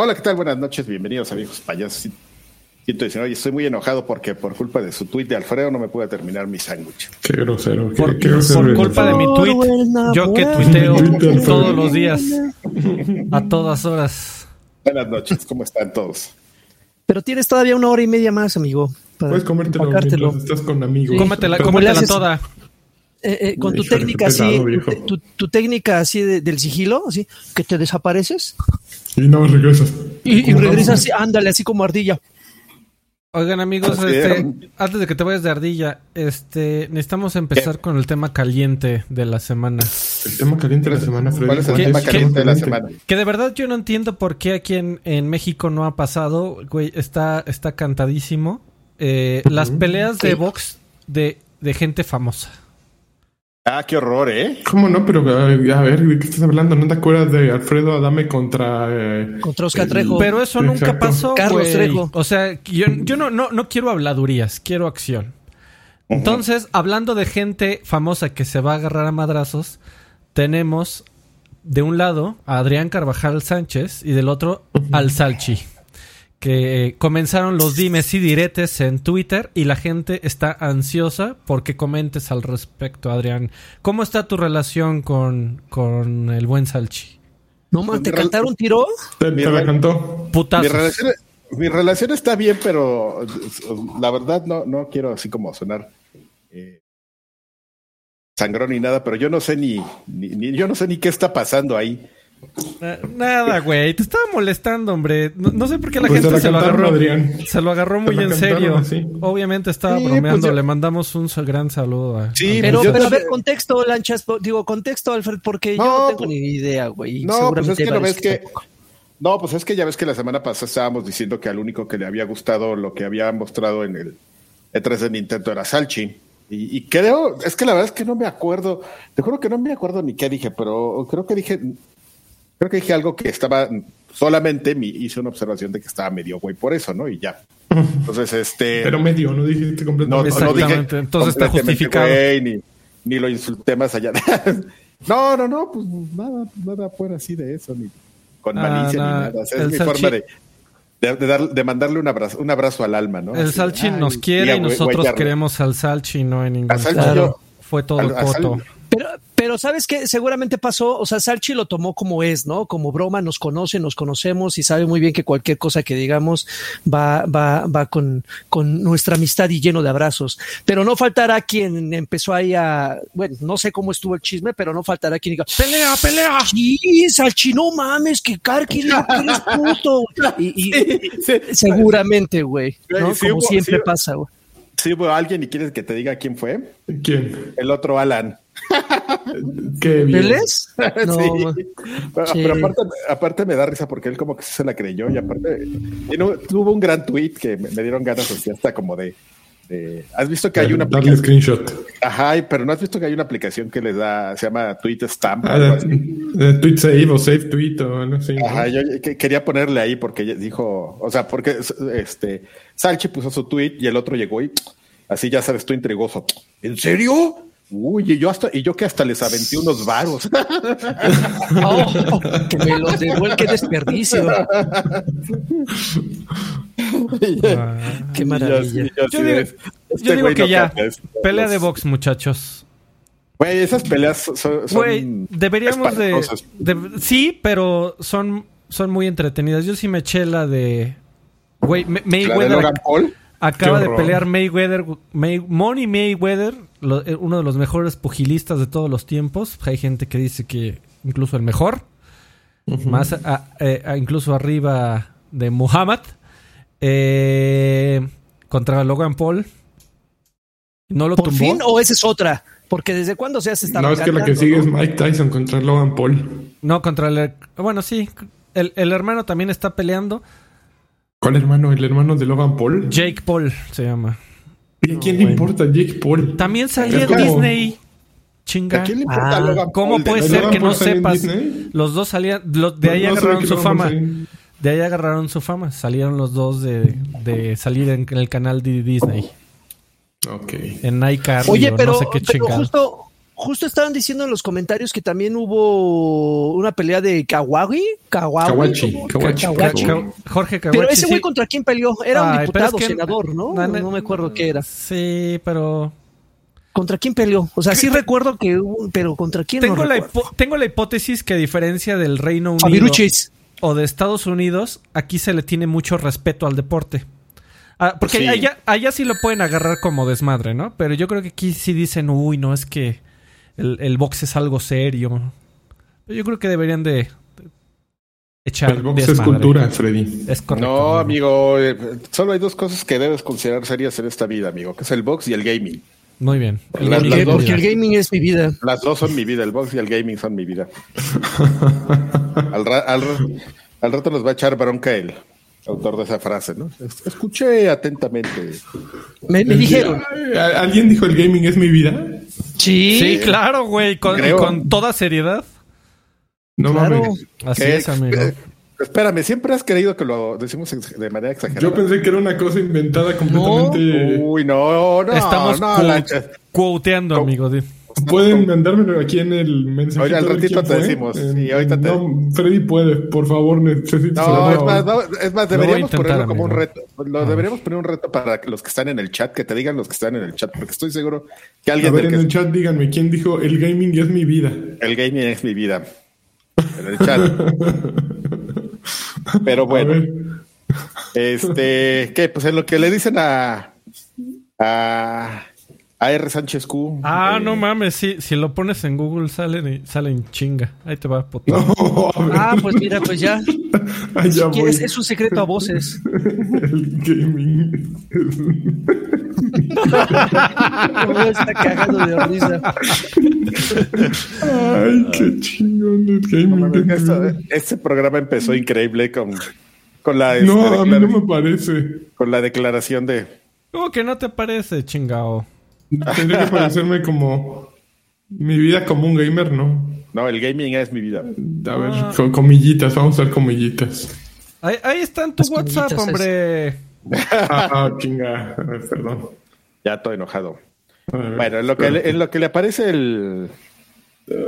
Hola, ¿qué tal? Buenas noches, bienvenidos amigos payasos. Oye, estoy muy enojado porque por culpa de su tweet de Alfredo no me pude terminar mi sándwich. Qué grosero. Por, culpa de mi tweet, yo que tuiteo todos los días, a todas horas. Buenas noches, ¿cómo están todos? Pero tienes todavía una hora y media más, amigo. Puedes comértelo mientras estás con amigos. Cómetela, cómetela toda. Eh, eh, con tu técnica así, tu, técnica así del sigilo, así, que te desapareces. Y no regresas. Y, y regresas, así, ándale, así como ardilla. Oigan amigos, este, antes de que te vayas de ardilla, este, necesitamos empezar con el tema caliente de la semana. El tema caliente de la semana, Freddy. ¿Cuál es el tema caliente de la semana? Que de verdad yo no entiendo por qué aquí en, México no ha pasado, güey, está, está cantadísimo. Eh, las peleas de box de, de gente famosa. Ah, qué horror, ¿eh? ¿Cómo no? Pero a ver, ¿de qué estás hablando? ¿No te acuerdas de Alfredo Adame contra... Eh, contra Oscar Trejo. Pero eso nunca pasó, Carlos Trejo. O sea, yo, yo no, no, no quiero habladurías, quiero acción. Entonces, hablando de gente famosa que se va a agarrar a madrazos, tenemos de un lado a Adrián Carvajal Sánchez y del otro al Salchi que comenzaron los dimes y diretes en Twitter y la gente está ansiosa porque comentes al respecto, Adrián. ¿Cómo está tu relación con, con el buen Salchi? No más, ¿te cantaron tiro? Te, la cantó. Mi relación, está bien, pero la verdad no, no quiero así como sonar eh, sangrón ni nada, pero yo no sé ni, ni, yo no sé ni qué está pasando ahí. Nada, güey. Te estaba molestando, hombre. No, sé por qué la pues gente se, lo agarró. Se lo agarró muy en serio. Obviamente estaba pues bromeando. Le mandamos un gran saludo a. Sí, pero, pero a ver, contexto, Lanchas. Digo, contexto, Alfred, porque yo no tengo ni idea, güey. No, pues es que no ves que. No, pues es que ya ves que la semana pasada estábamos diciendo que al único que le había gustado lo que había mostrado en el E3 de Nintendo era Salchi. Y, y, creo, es que la verdad es que no me acuerdo, te juro que no me acuerdo ni qué dije, pero creo que dije, Creo que dije algo que estaba solamente me hice una observación de que estaba medio güey por eso, ¿no? Y ya. Entonces, este. Pero medio, no dijiste completamente. No, no dije Entonces está justificado. ni, ni, lo insulté más allá. no, no, no, pues nada, nada fuera así de eso, ni con ah, malicia ni nada. es mi forma de. De, dar, de, mandarle un abrazo, un abrazo al alma, ¿no? El Salchin nos quiere y, nosotros queremos al Salchin, no en ningún caso. Fue todo el coto. Pero, pero sabes que seguramente pasó, o sea, Salchi lo tomó como es, ¿no? Como broma, nos conoce, nos conocemos y sabe muy bien que cualquier cosa que digamos va, va, va con, con nuestra amistad y lleno de abrazos. Pero no faltará quien empezó ahí a, bueno, no sé cómo estuvo el chisme, pero no faltará quien diga, pelea, pelea. Sí, Salchi, no mames, que Karki eres puto. Y, seguramente, güey, ¿no? como siempre pasa, güey. Sí, hubo alguien y quieres que te diga quién fue. ¿Quién? El otro Alan. Qué bien. ¿Él es? Pero, aparte, me da risa porque él como que se la creyó y aparte tuvo un gran tweet que me, dieron ganas así hasta como de, ¿Has visto que hay una aplicación? screenshot. Ajá, pero no has visto que hay una aplicación que les da, se llama Tweet Stamp. Ah, tweet Save o Save Tweet o no sé. Ajá, yo quería ponerle ahí porque dijo, o sea, porque este Salchi puso su tweet y el otro llegó y así ya sabes, tú intrigoso. ¿En serio? Uy, y yo hasta, y yo que hasta les aventé unos varos. Oh, que me los devuelve, qué desperdicio. qué maravilla. yo, digo, este que ya, pelea de box, muchachos. Güey, esas peleas son. Güey, deberíamos de, Sí, pero son, son muy entretenidas. Yo sí me eché la de. Güey, Mayweather. Acaba de pelear Mayweather, May, Money Mayweather, eh, uno de los mejores pugilistas de todos los tiempos. Hay gente que dice que incluso el mejor. Más eh, incluso arriba de Muhammad. Eh, contra Logan Paul. ¿No lo ¿Por fin o esa es otra? Porque desde cuándo se hace esta No, es que la que sigue es Mike Tyson contra Logan Paul. No, contra el... Bueno, sí. El, el hermano también está peleando. ¿Cuál hermano? ¿El hermano de Logan Paul? Jake Paul se llama. ¿Y a quién le importa Jake Paul? También salía en Disney. Chinga. ¿A quién le importa ah, Logan ¿Cómo puede ser que no sepas? Los dos salían. de ahí agarraron su fama. De ahí agarraron su fama. Salieron los dos de, de salir en, el canal de Disney. Ok. En iCarly Oye, pero, no sé qué pero justo, justo estaban diciendo en los comentarios que también hubo una pelea de Kawaii. Kawachi. Jorge Kawachi. Pero ese güey contra quién peleó? Era un diputado, senador, ¿no? ¿no? me acuerdo qué era. Sí, pero. ¿Contra quién peleó? O sea, sí recuerdo que, pero ¿contra quién? Tengo, la, tengo la hipótesis que a diferencia del Reino Unido o de Estados Unidos, aquí se le tiene mucho respeto al deporte. Ah, porque allá, allá sí lo pueden agarrar como desmadre, ¿no? Pero yo creo que aquí sí dicen, uy, no, es que el, el box es algo serio. Yo creo que deberían de, echar El box es cultura, Freddy. Es correcto. No, amigo, eh, solo hay dos cosas que debes considerar serias en esta vida, amigo, que es el box y el gaming. Muy bien. El, porque el gaming es mi vida. Las dos son mi vida, el box y el gaming son mi vida. al, al, al rato nos va a echar bronca él autor de esa frase, ¿no? Escuché atentamente. Me, dijeron. ¿Alguien dijo el gaming es mi vida? Sí. Sí, claro, güey, con, toda seriedad. No mames. Así es, amigo. Espérame, siempre has creído que lo decimos de manera exagerada. Yo pensé que era una cosa inventada completamente. Uy, no, no. Estamos no, quoteando, amigo. Pueden mandármelo aquí en el mensaje. Oye, al ratito te decimos. sí, ahorita te... No, Freddy puede, por favor, necesito. No, es más, no, es más, deberíamos ponerlo como un reto. Lo deberíamos poner un reto para los que están en el chat, que te digan los que están en el chat, porque estoy seguro que alguien. A ver, en el chat díganme, ¿quién dijo el gaming es mi vida? El gaming es mi vida. En el chat. Pero bueno. Este, ¿qué? Pues en lo que le dicen a. a AR Sánchez Q. Ah, no mames, sí, si lo pones en Google sale, sale en chinga. Ahí te va, puto. ah, pues mira, pues ya. Es, es, un secreto a voces. El gaming. está cagando de risa. Ay, qué chingón el gaming. este programa empezó increíble con, con la. No, a mí no me parece. Con la declaración de. ¿Cómo que no te parece, chingao? Tendría que parecerme como mi vida como un gamer, ¿no? No, el gaming es mi vida. A ver, ah. con comillitas, vamos a ver comillitas. Ahí, ahí está en tu WhatsApp, hombre. ah, chinga, perdón. Ya estoy enojado. bueno, en lo, que le, en lo que le aparece el.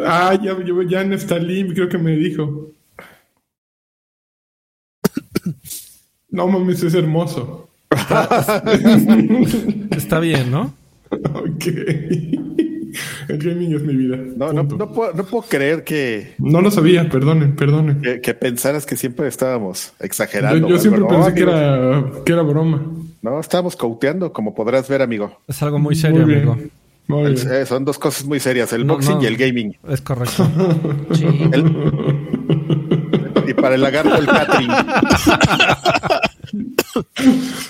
Ah, ya, ya en Stalin, creo que me dijo. No mames, es hermoso. Está bien, ¿no? ok. El gaming es mi vida. No, no, no, puedo, no, puedo, creer que. No lo sabía, perdone, perdone. Que, pensaras que siempre estábamos exagerando. Yo, siempre pensé que era, que era broma. No, estábamos cauteando, como podrás ver, amigo. Es algo muy serio, amigo. Eh, son dos cosas muy serias, el boxing y el gaming. Es correcto. sí. y para el lagarto, el catering.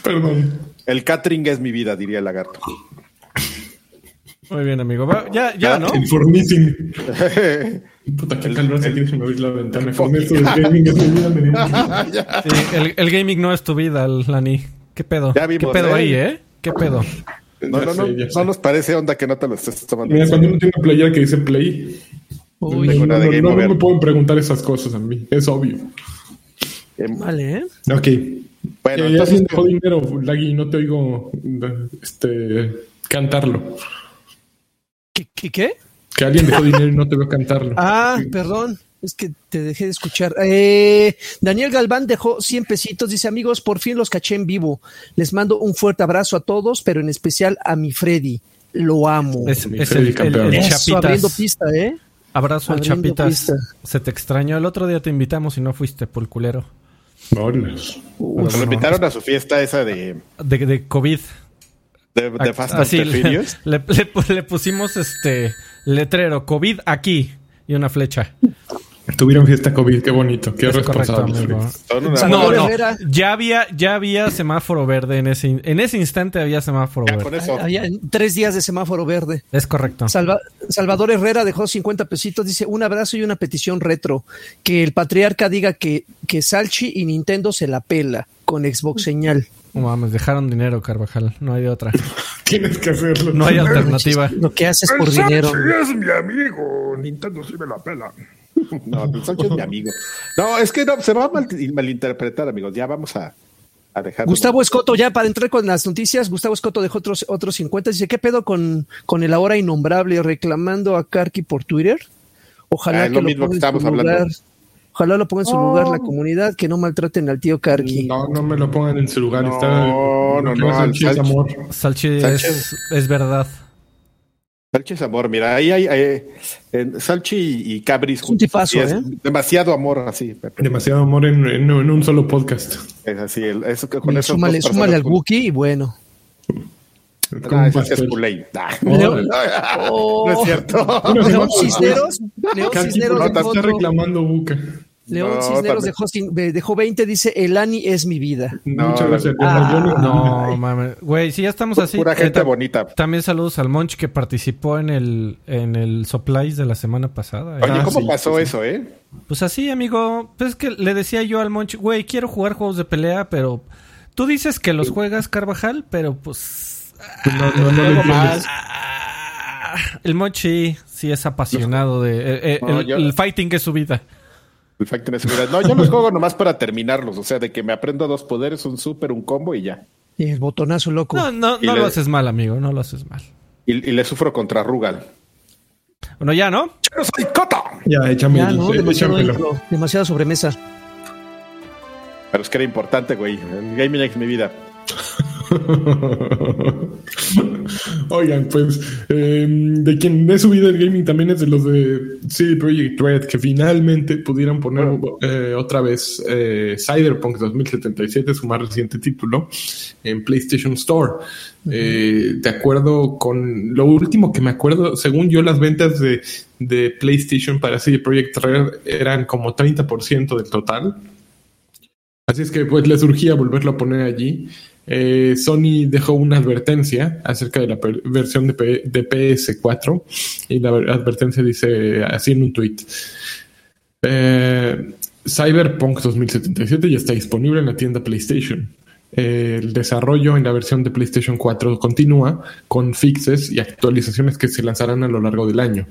Perdón. El catering es mi vida, diría el lagarto. Muy bien, amigo. ya, ya, ¿no? Informísimo. Puta, qué calor se tienes que abrir la ventana. Con esto del gaming es mi vida. sí, el, el, gaming no es tu vida, Lani. ¿Qué pedo? ¿Qué pedo ¿eh? ahí, eh? ¿Qué pedo? No, no, no, no nos parece onda que no te lo estés tomando. Mira, cuando uno tiene una playera que dice play, Uy, no, no, no, no, me pueden preguntar esas cosas a mí, es obvio. Vale, ¿eh? Ok. Bueno, eh, entonces... dejó dinero, Lagui, no te oigo este, cantarlo. ¿Qué, qué, Que alguien dejó dinero y no te veo cantarlo. Ah, perdón. Es que te dejé de escuchar. Eh, Daniel Galván dejó 100 pesitos. Dice, amigos, por fin los caché en vivo. Les mando un fuerte abrazo a todos, pero en especial a mi Freddy. Lo amo. Es, el, abriendo pista, ¿eh? Abrazo al Chapitas. Se te extrañó. El otro día te invitamos y no fuiste, por culero. No, Nos invitaron a su fiesta esa de... De, de COVID de, de Fast Así, le, le, pusimos este letrero COVID aquí y una flecha. Tuvieron fiesta COVID, qué bonito, qué responsable. No, no, ya había, ya había semáforo verde en ese, en ese instante había semáforo verde. Había tres días de semáforo verde. Es correcto. Salvador Herrera dejó 50 pesitos, dice un abrazo y una petición retro. Que el patriarca diga que, que Salchi y Nintendo se la pela con Xbox señal. No mames, dejaron dinero, Carvajal. No hay otra. Tienes que hacerlo. No hay alternativa. Lo que haces por dinero. es mi amigo. Nintendo sí me la pela. No, Sánchez es mi amigo. No, es que no, se va a malinterpretar, amigos. Ya vamos a. Gustavo Escoto, ya para entrar con las noticias, Gustavo Escoto dejó otros, otros 50. Dice, ¿qué pedo con, con el ahora innombrable reclamando a Karki por Twitter? Ojalá ah, que lo, mismo que estamos hablando. Ojalá lo ponga en su lugar la comunidad, que no maltraten al tío Karki. No, no me lo pongan en su lugar. No, no, no. Salchi es amor. Salchi es, es verdad. Salchi es amor, mira, ahí hay, Salchi y, Cabris. Un tipazo, ¿eh? Demasiado amor así. Demasiado amor en, en, un solo podcast. Es así, eso que con eso. Súmale, súmale al Wookiee y bueno. Ah, ese es. Oh. No es cierto. León Cisneros. León Cisneros. está reclamando Buca. León Cisneros dejó, dejó 20, dice, el Ani es mi vida. Muchas gracias. Ah, no, mames. Güey, si ya estamos así. Pura gente bonita. También saludos al Monch que participó en el, en el Supplies de la semana pasada. Oye, ah, ¿cómo pasó eso, eh? Pues así, amigo. Pues es que le decía yo al Monch, güey, quiero jugar juegos de pelea, pero... Tú dices que los juegas, Carvajal, pero pues... No, no, no, no más. El Monchi sí es apasionado de... Eh, eh, el, el fighting es su vida. No, yo los juego nomás para terminarlos. O sea, de que me aprendo dos poderes, un super, un combo y ya. Y el botonazo loco. No, no, no lo haces mal, amigo. No lo haces mal. Y, le sufro contra Rugal. Bueno, ya, ¿no? ¡Yo soy Cota! Ya, échame ya, ¿no? demasiada sobremesa. Pero es que era importante, güey. El gaming es mi vida. Oigan, pues em, de quien he subido el gaming también es de los de CD Projekt Red que finalmente pudieron poner eh, otra vez eh, Cyberpunk 2077, su más reciente título, en PlayStation Store. Eh, de acuerdo con lo último que me acuerdo, según yo, las ventas de, de PlayStation para CD Projekt Red eran como 30% del total. Así es que pues le surgía volverlo a poner allí. Eh, Sony dejó una advertencia acerca de la versión de, PS4 y la advertencia dice así en un tweet. Eh, Cyberpunk 2077 ya está disponible en la tienda PlayStation el desarrollo en la versión de PlayStation 4 continúa con fixes y actualizaciones que se lanzarán a lo largo del año.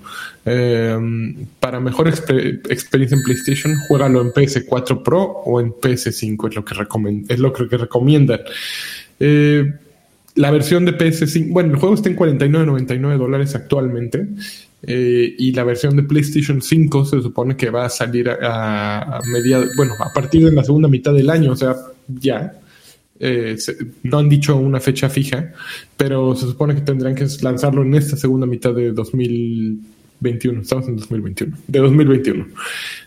Em, para mejor experiencia en PlayStation, juégalo en PS4 Pro o en PS5, es lo que, es lo que recomiendan. Eh, la versión de PS5, bueno, el juego está en 49.99 dólares actualmente. Eh, y la versión de PlayStation 5 se supone que va a salir a, a bueno, a partir de la segunda mitad del año, o sea, ya. Eh, no han dicho una fecha fija, pero se supone que tendrán que lanzarlo en esta segunda mitad de 2021. Estamos en 2021. De 2021.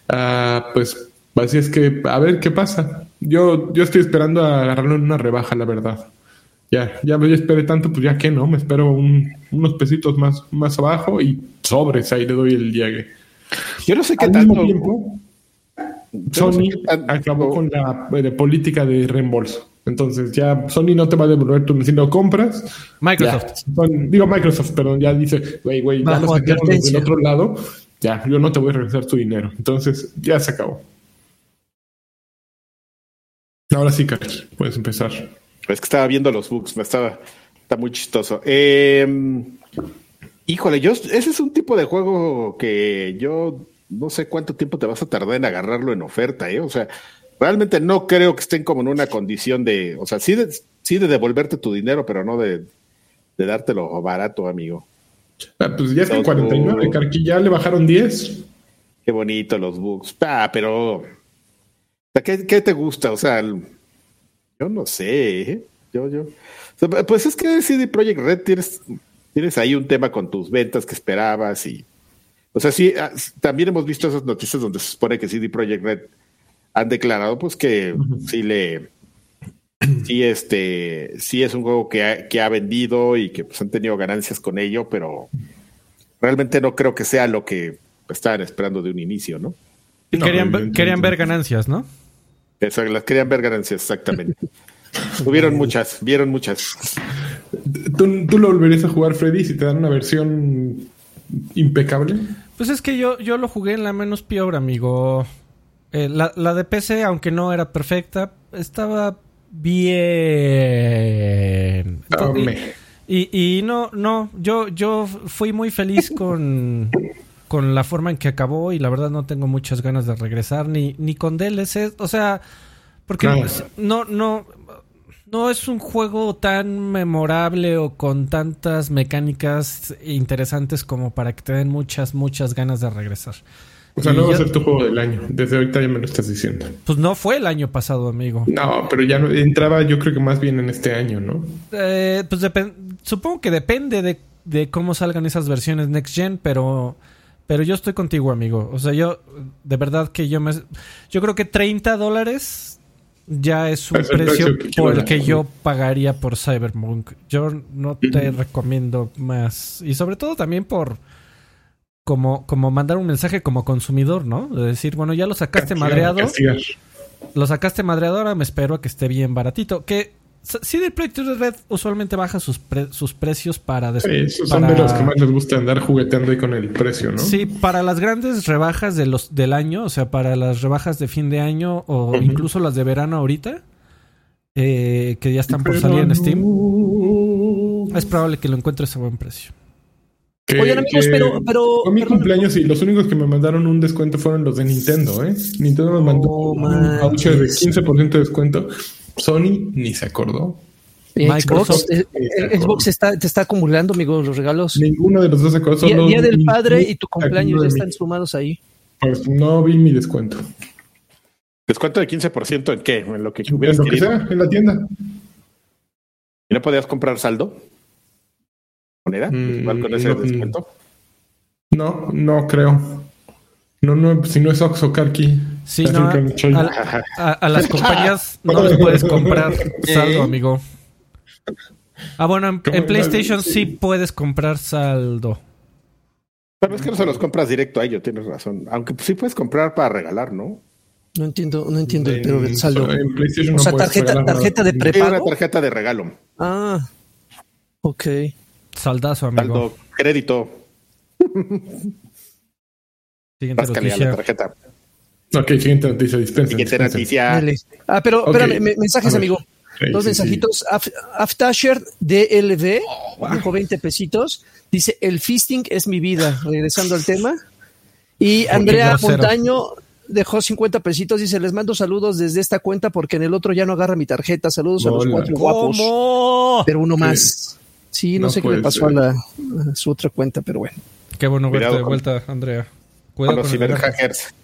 Ah, pues así es que a ver qué pasa. Yo, yo estoy esperando a agarrarlo en una rebaja, la verdad. Ya, ya me esperé tanto, pues ya que no, me espero unos pesitos más, más abajo y sobres, ahí le doy el llegue. Yo no sé qué tanto. Tiempo, Sony acabó con la eh, política de reembolso. Entonces ya Sony no te va a devolver tu si lo compras. Microsoft. digo Microsoft, perdón, ya dice, güey, güey, ya lo del otro lado. Ya, yo no te voy a regresar tu dinero. Entonces ya se acabó. Ahora sí, Carlos, puedes empezar. Es que estaba viendo los bugs, me estaba, está muy chistoso. Em, híjole, yo, ese es un tipo de juego que yo no sé cuánto tiempo te vas a tardar en agarrarlo en oferta, ¿eh? O sea, realmente no creo que estén como en una condición de, o sea, sí de, sí de devolverte tu dinero, pero no de, de dártelo barato, amigo. Ah, pues ya está 49, Carqui, ya le bajaron 10. Qué bonito los bugs. Ah, pero. ¿qué, ¿Qué te gusta? O sea, yo no sé. ¿eh? Yo, yo. Pues es que CD Projekt Red tienes, tienes ahí un tema con tus ventas que esperabas y. O sea, sí, ah, también hemos visto esas noticias donde se supone que CD Projekt Red han declarado pues que sí le sí este sí es un juego que ha, que ha vendido y que pues han tenido ganancias con ello, pero realmente no creo que sea lo que estaban esperando de un inicio, ¿no? querían, querían ver ganancias, ¿no? Eso, las querían ver ganancias, exactamente. Tuvieron muchas, vieron muchas. ¿Tú, ¿Tú, lo volverías a jugar, Freddy, si te dan una versión impecable? Pues es que yo, yo lo jugué en la menos peor, amigo. Eh, la, la, de PC, aunque no era perfecta, estaba bien. y, y, no, no, yo, yo fui muy feliz con, con la forma en que acabó y la verdad no tengo muchas ganas de regresar ni, ni con DLC. O sea, porque no, no, no es un juego tan memorable o con tantas mecánicas interesantes como para que te den muchas, muchas ganas de regresar. O sea, no va a ser tu juego del año. Desde ahorita ya me lo estás diciendo. Pues no fue el año pasado, amigo. No, pero ya no, entraba yo creo que más bien en este año, ¿no? Eh, pues supongo que depende de, de, cómo salgan esas versiones Next Gen, pero, pero yo estoy contigo, amigo. O sea, yo, de verdad que yo me... Yo creo que 30 dólares ya es un precio, por el que yo pagaría por Cyberpunk. Yo no te recomiendo más. Y sobre todo también por como, como mandar un mensaje como consumidor, ¿no? De decir, bueno, ya lo sacaste madreado. Lo sacaste madreado, ahora me espero a que esté bien baratito. Que CD Projekt Red usualmente baja sus, sus precios para... Sí, son de los que más les gusta andar jugueteando ahí con el precio, ¿no? Sí, para las grandes rebajas de los, del año, o sea, para las rebajas de fin de año o incluso las de verano ahorita, eh, que ya están por salir en Steam, es probable que lo encuentres a buen precio. Oigan, amigos, pero, pero. Fue mi cumpleaños y los únicos que me mandaron un descuento fueron los de Nintendo, ¿eh? Nintendo me mandó un voucher de 15% de descuento. Sony ni se acordó. Xbox, eh, eh, Xbox está, te está acumulando, amigos, los regalos. Ninguno de los dos se acordó. Día, día del padre y tu cumpleaños ya están sumados ahí. Pues no vi mi descuento. ¿Descuento de 15% en qué? En lo que En lo que sea, en la tienda. ¿Y no podías comprar saldo? Moneda? Mm, con ese descuento? No, no creo. No, no, si no es Oxo Karki. Sí, no, a, las compañías no les puedes comprar saldo, amigo. Ah, bueno, en, PlayStation sí puedes comprar saldo. Pero es que no se los compras directo a ellos, tienes razón. Aunque sí puedes comprar para regalar, ¿no? No entiendo, no entiendo el pero del saldo. o sea, tarjeta, tarjeta de prepago. una tarjeta de regalo. Ah, ok. Saldazo, amigo. Saldo, crédito. Siguiente noticia. La tarjeta. Ok, siguiente noticia, dispensa. Siguiente noticia. Ah, pero espérame, mensajes, amigo. Dos mensajitos. Aftasher DLV, oh, 20 pesitos. Dice, el fisting es mi vida. Regresando al tema. Y Andrea Montaño dejó 50 pesitos. Dice, les mando saludos desde esta cuenta porque en el otro ya no agarra mi tarjeta. Saludos a los cuatro guapos. Pero uno más. Sí, no, sé qué le pasó a, la, su otra cuenta, pero bueno. Qué bueno verte de vuelta, Andrea. Cuidado con los ciberhackers.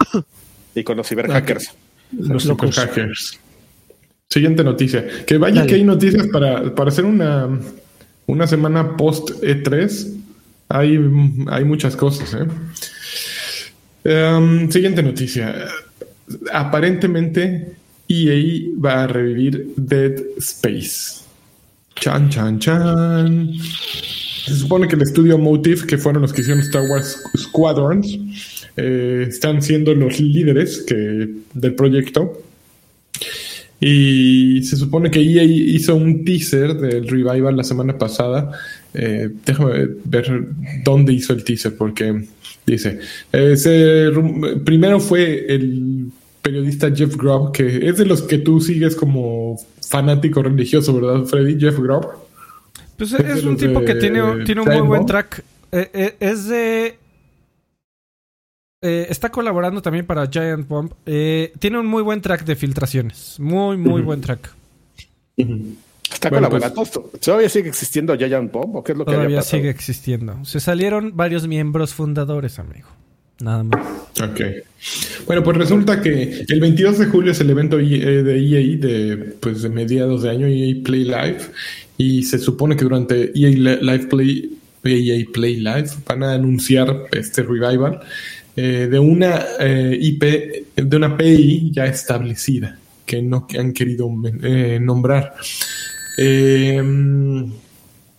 y con los ciberhackers. Los ciberhackers. Siguiente noticia. Que vaya que hay noticias para, para hacer una, una semana post E3. Hay, hay muchas cosas. ¿eh? Em, siguiente noticia. Aparentemente EA va a revivir Dead Space. Chan, chan, chan. Se supone que el estudio Motive, que fueron los que hicieron Star Wars Squadrons, eh, están siendo los líderes del proyecto. Y se supone que EA hizo un teaser del revival la semana pasada. Eh, déjame ver dónde hizo el teaser, porque dice: primero fue el periodista Jeff Grubb, que es de los que tú sigues como fanático religioso, ¿verdad, Freddy? Jeff Grubb. Pues es, un tipo que tiene, tiene un muy buen track. Eh, eh, es de. Eh, está colaborando también para Giant Bomb. tiene un muy buen track de filtraciones. Muy, muy buen track. Está colaborando. Pues, ¿Todavía sigue existiendo Giant Bomb? ¿O qué es lo que Todavía sigue existiendo. Se salieron varios miembros fundadores, amigo. Nada más. Ok. Bueno, pues resulta que el 22 de julio es el evento e de EA de, pues, de mediados de año, EA Play Live, y se supone que durante EA Live Play, EA Play Live van a anunciar este revival eh, de una eh, IP, de una API ya establecida, que no han querido eh, nombrar.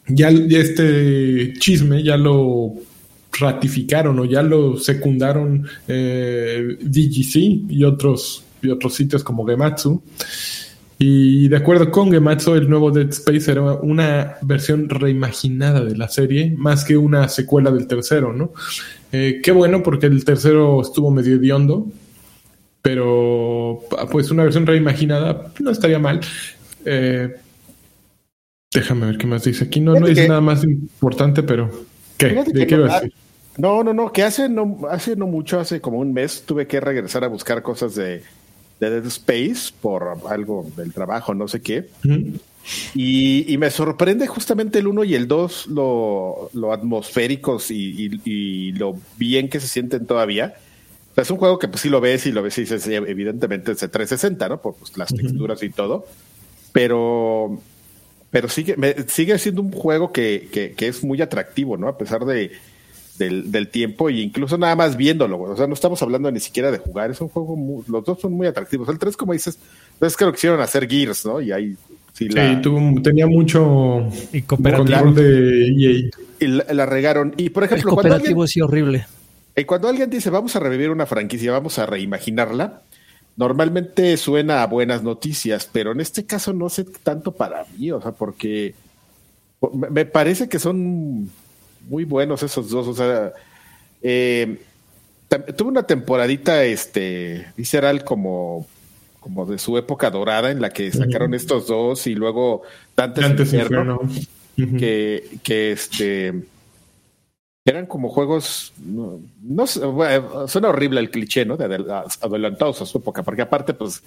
ya este chisme ya lo ratificaron o ya lo secundaron eh, VGC y otros, y otros sitios como Gematsu. Y de acuerdo con Gematsu, el nuevo Dead Space era una versión reimaginada de la serie, más que una secuela del tercero, ¿no? Eh, qué bueno, porque el tercero estuvo medio hediondo, pero pues una versión reimaginada no estaría mal. Eh, déjame ver qué más dice. Aquí no, no dice nada más importante, pero ¿De qué decir? No, no, no, que hace no, hace no mucho, hace como un mes, tuve que regresar a buscar cosas de, Dead Space por algo del trabajo, no sé qué. Y, me sorprende justamente el 1 y el 2 lo, lo atmosféricos y, lo bien que se sienten todavía. es un juego que pues sí lo ves y lo ves y dices, evidentemente es de 360, ¿no? Por pues, las texturas y todo. Pero, pero sigue, sigue siendo un juego que, que, es muy atractivo, ¿no? A pesar de, del, tiempo e incluso nada más viéndolo. O sea, no estamos hablando ni siquiera de jugar. Es un juego, los dos son muy atractivos. El 3, como dices, es que lo quisieron hacer Gears, ¿no? Y ahí Sí, tenía mucho y cooperativo de EA. Y la, regaron. Y por ejemplo, el cooperativo es horrible. Y cuando alguien dice vamos a revivir una franquicia, vamos a reimaginarla, normalmente suena a buenas noticias, pero en este caso no sé tanto para mí, o sea, porque me parece que son muy buenos esos dos, o sea, eh, tuve una temporadita este visceral como como de su época dorada en la que sacaron estos dos y luego Dante's, Inferno, que, que este eran como juegos no, suena horrible el cliché no de adelantados a su época porque aparte pues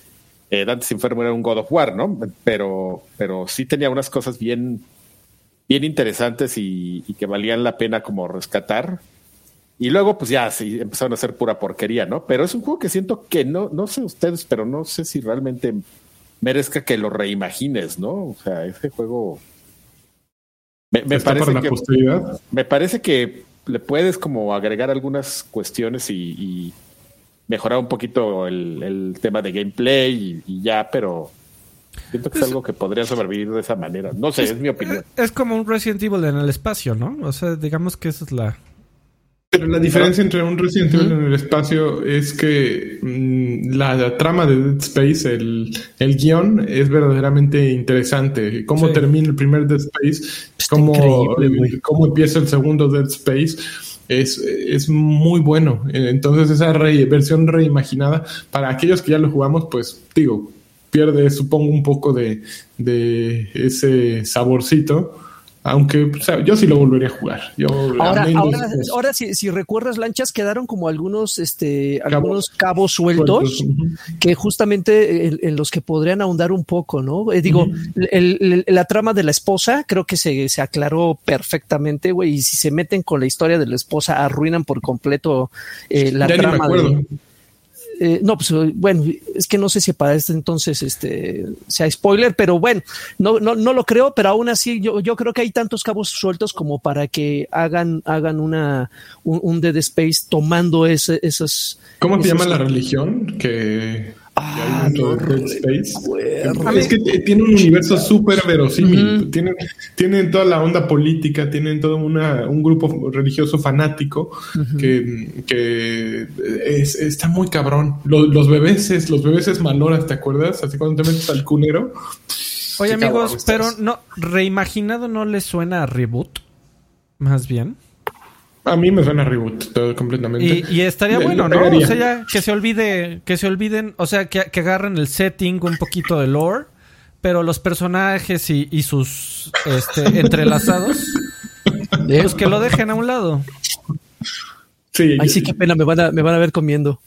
eh, Dante's Inferno era un God of War no pero pero sí tenía unas cosas bien bien interesantes y, y que valían la pena como rescatar y luego, pues ya sí, empezaron a hacer pura porquería, ¿no? Pero es un juego que siento que no, no sé ustedes, pero no sé si realmente merezca que lo reimagines, ¿no? O sea, ese juego. Me, parece que. Me parece que le puedes como agregar algunas cuestiones y, mejorar un poquito el, tema de gameplay y, ya, pero. Siento que es, algo que podría sobrevivir de esa manera. No sé, es, es mi opinión. Es como un Resident Evil en el espacio, ¿no? O sea, digamos que esa es la, pero la diferencia entre un Resident Evil en el espacio es que mm, la, trama de Dead Space, el, el guion, es verdaderamente interesante. Cómo termina el primer Dead Space, cómo, cómo empieza el segundo Dead Space. Es, es, muy bueno. Entonces esa versión reimaginada, para aquellos que ya lo jugamos, pues digo, pierde supongo un poco de, de ese saborcito aunque yo sí lo volvería a jugar. ahora, ahora, si, recuerdas, lanchas quedaron como algunos, este, algunos cabos sueltos que justamente en, los que podrían ahondar un poco, ¿no? Eh, digo, la trama de la esposa creo que se, se aclaró perfectamente, güey. Y si se meten con la historia de la esposa, arruinan por completo eh, la trama de eh, no, pues bueno, es que no sé si para este entonces este sea spoiler, pero bueno, no, no, no lo creo, pero aún así yo, yo creo que hay tantos cabos sueltos como para que hagan, hagan una, un, Dead Space tomando ese, esas. ¿Cómo se llama la religión? Que Ah, es que tiene un universo súper verosímil. tienen, toda la onda política, tienen todo una, un grupo religioso fanático que, está muy cabrón. Los, los bebés, los bebés es maloras, ¿te acuerdas? Así cuando te metes al cunero. Oye, amigos, pero no, reimaginado no le suena a reboot, más bien. A mí me suena reboot todo completamente. Y, estaría bueno, ¿no? O sea, ya que se olvide, que se olviden, o sea, que, agarren el setting, un poquito de lore, pero los personajes y, sus este, entrelazados, pues que lo dejen a un lado. Sí. Ay, sí, qué pena, me van a, me van a ver comiendo.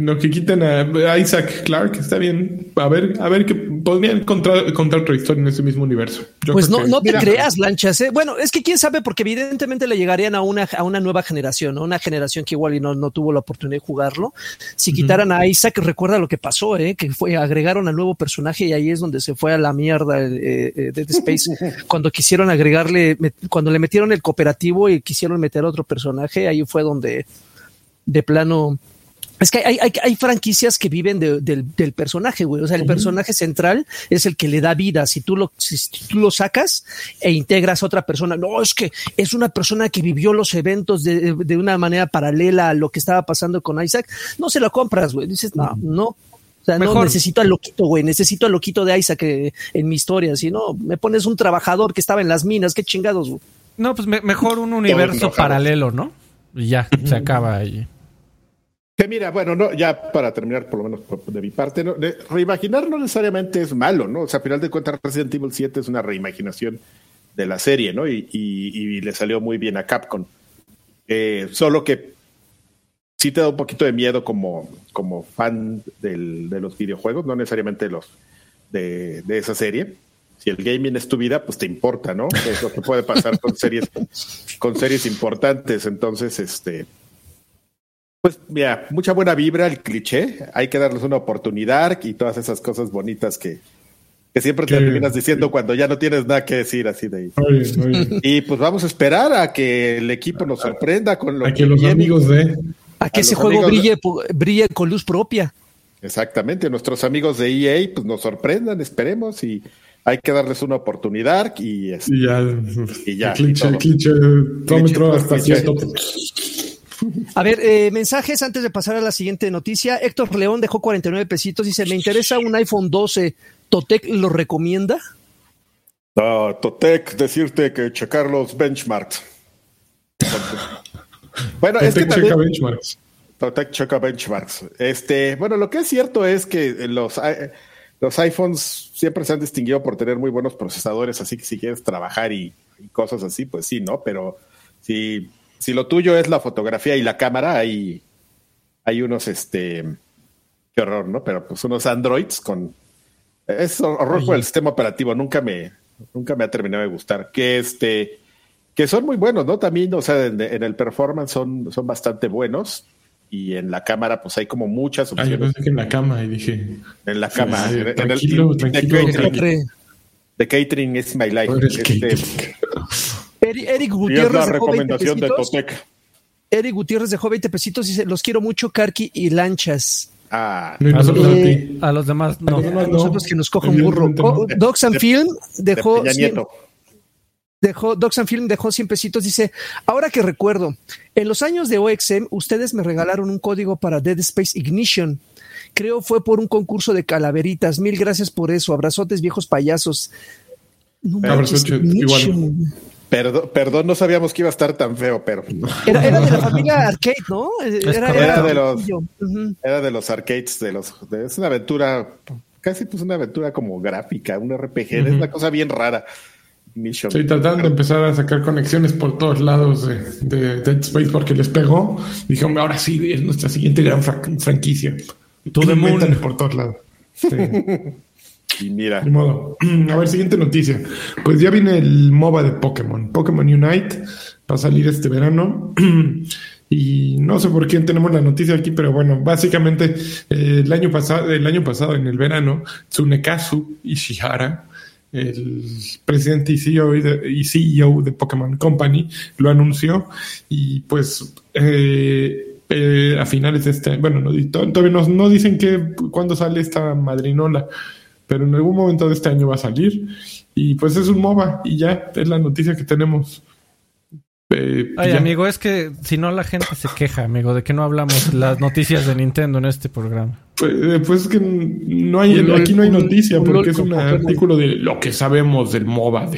No, que quiten a Isaac Clark, está bien. A ver, a ver que podrían encontrar, otra historia en ese mismo universo. pues no, no te creas, lanchas. ¿eh? Bueno, es que quién sabe, porque evidentemente le llegarían a una, a una nueva generación, una generación que igual y no, no tuvo la oportunidad de jugarlo. Si quitaran a Isaac, recuerda lo que pasó, ¿eh? que fue agregaron al nuevo personaje y ahí es donde se fue a la mierda eh, eh Dead Space. cuando quisieron agregarle, cuando le metieron el cooperativo y quisieron meter otro personaje, ahí fue donde de plano es que hay, hay, hay, franquicias que viven del, personaje, güey. O sea, el personaje central es el que le da vida. Si tú lo, si tú lo sacas e integras a otra persona, no, es que es una persona que vivió los eventos de, de una manera paralela a lo que estaba pasando con Isaac, no se lo compras, güey. Dices, no, no, o sea, no necesito al loquito, güey. Necesito al loquito de Isaac eh, en mi historia. Si no, me pones un trabajador que estaba en las minas, qué chingados, güey. No, pues mejor un universo paralelo, ¿no? Y ya, se acaba ahí. Mira, bueno, no, ya para terminar, por lo menos de mi parte, reimaginar no necesariamente es malo, ¿no? O sea, a final de cuentas, Resident Evil 7 es una reimaginación de la serie, ¿no? Y, le salió muy bien a Capcom. Eh, solo que sí te da un poquito de miedo como, como fan de los videojuegos, no necesariamente los de, de esa serie si el gaming es tu vida, pues te importa, ¿no? Es lo que puede pasar con series, con series importantes. Entonces, este, pues mira, mucha buena vibra el cliché. Hay que darles una oportunidad y todas esas cosas bonitas que, que siempre te terminas diciendo cuando ya no tienes nada que decir así de ahí. Y pues vamos a esperar a que el equipo nos sorprenda con lo a que, los amigos de a que ese juego brille, brille con luz propia. Exactamente, nuestros amigos de EA pues nos sorprendan, esperemos y hay que darles una oportunidad y, este, y ya, y ya cliché, hasta cierto A ver, eh, mensajes antes de pasar a la siguiente noticia. Héctor León dejó 49 pesitos. Dice, me interesa un iPhone 12. ¿Totec lo recomienda? No, Totec, decirte que checar los benchmarks. bueno, es que también... benchmarks. Totec checa benchmarks. Este, bueno, lo que es cierto es que los los iPhones siempre se han distinguido por tener muy buenos procesadores, así que si quieres trabajar y, cosas así, pues sí, ¿no? Pero si, si lo tuyo es la fotografía y la cámara, hay, hay unos, este, qué horror, ¿no? Pero pues unos Androids con... Es horror por el sistema operativo, nunca me, nunca me ha terminado de gustar. Que este, que son muy buenos, ¿no? También, o sea, en, en el performance son, son bastante buenos y en la cámara pues hay como muchas opciones. Ah, yo pensé que en la cama y dije... En la cama. en, tranquilo, el, tranquilo. The catering, is my life. Este, Eric Gutiérrez la recomendación de Totec. Eric Gutiérrez dejó 20 pesitos y dice, los quiero mucho, Karki y Lanchas. Ah, no, a, eh, a, los demás no. A nosotros que nos coja un burro. Oh, Docs and Film dejó... dejó, Doxan Film dejó 100 pesitos, dice, ahora que recuerdo, en los años de OXM, ustedes me regalaron un código para Dead Space Ignition. Creo fue por un concurso de calaveritas. Mil gracias por eso. Abrazotes, viejos payasos. Perdón, perdón, no sabíamos que iba a estar tan feo, pero. Era, de la familia Arcade, ¿no? Era, de los, era de los arcades, de los. es una aventura, casi pues una aventura como gráfica, un RPG, es una cosa bien rara. Estoy tratando de empezar a sacar conexiones por todos lados de, Dead Space porque les pegó. Dijeron, ahora sí, es nuestra siguiente gran franquicia. Todo el por todos lados. Y mira. modo. A ver, siguiente noticia. Pues ya viene el MOBA de Pokémon. Pokémon Unite va a salir este verano. y no sé por quién tenemos la noticia aquí, pero bueno, básicamente eh, el año pasado, el año pasado en el verano, Tsunekazu Ishihara el presidente y CEO, y CEO de Pokémon Company lo anunció y pues eh, eh, a finales de este bueno no, todavía no, no dicen que cuándo sale esta madrinola pero en algún momento de este año va a salir y pues es un MOBA y ya es la noticia que tenemos eh, Ay, amigo, es que si no la gente se queja, amigo, de que no hablamos las noticias de Nintendo en este programa. Pues, eh, pues es que no hay, aquí no hay noticia porque es un artículo de lo que sabemos del MOBA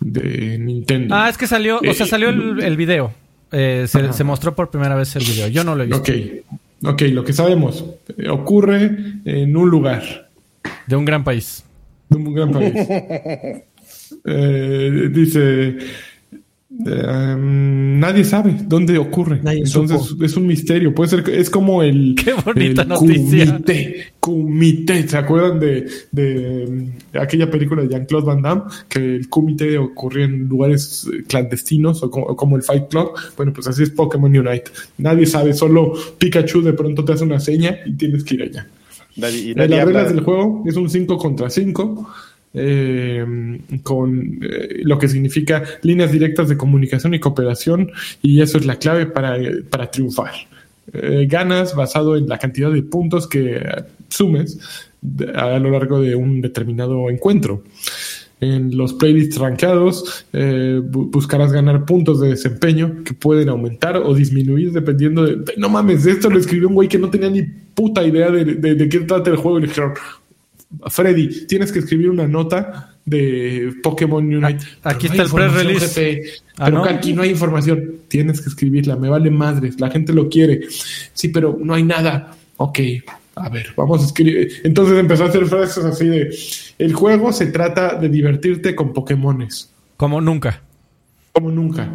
de, Nintendo. Ah, es que salió, o sea, eh, salió el, video. se, mostró por primera vez el video. Yo no lo he visto. Ok, ok, lo que sabemos ocurre en un lugar. De un gran país. De un gran país. dice Em, nadie sabe dónde ocurre. Entonces es un misterio. Puede ser que es como el, Qué bonita Kumite, ¿Se acuerdan de, de, aquella película de Jean-Claude Van Damme? Que el Kumite ocurría en lugares eh, clandestinos o como, el Fight Club. Bueno, pues así es Pokémon Unite. Nadie sabe, solo Pikachu de pronto te hace una seña y tienes que ir allá. Las reglas del juego es un 5 contra 5 eh, con eh, lo que significa líneas directas de comunicación y cooperación y eso es la clave para, para triunfar. Eh, ganas basado en la cantidad de puntos que sumes a lo largo de un determinado encuentro. En los playlists rankeados eh, buscarás ganar puntos de desempeño que pueden aumentar o disminuir dependiendo de... No mames, esto lo escribió un güey que no tenía ni puta idea de, de, de qué trata el juego y le dijeron, Freddy, tienes que escribir una nota de Pokémon Unite. Aquí está el press release. Ah, pero aquí no hay información. Tienes que escribirla. Me vale madres. La gente lo quiere. Sí, pero no hay nada. Ok, a ver, vamos a escribir. Entonces empezó a hacer frases así de: El juego se trata de divertirte con Pokémones. Como nunca. Como nunca.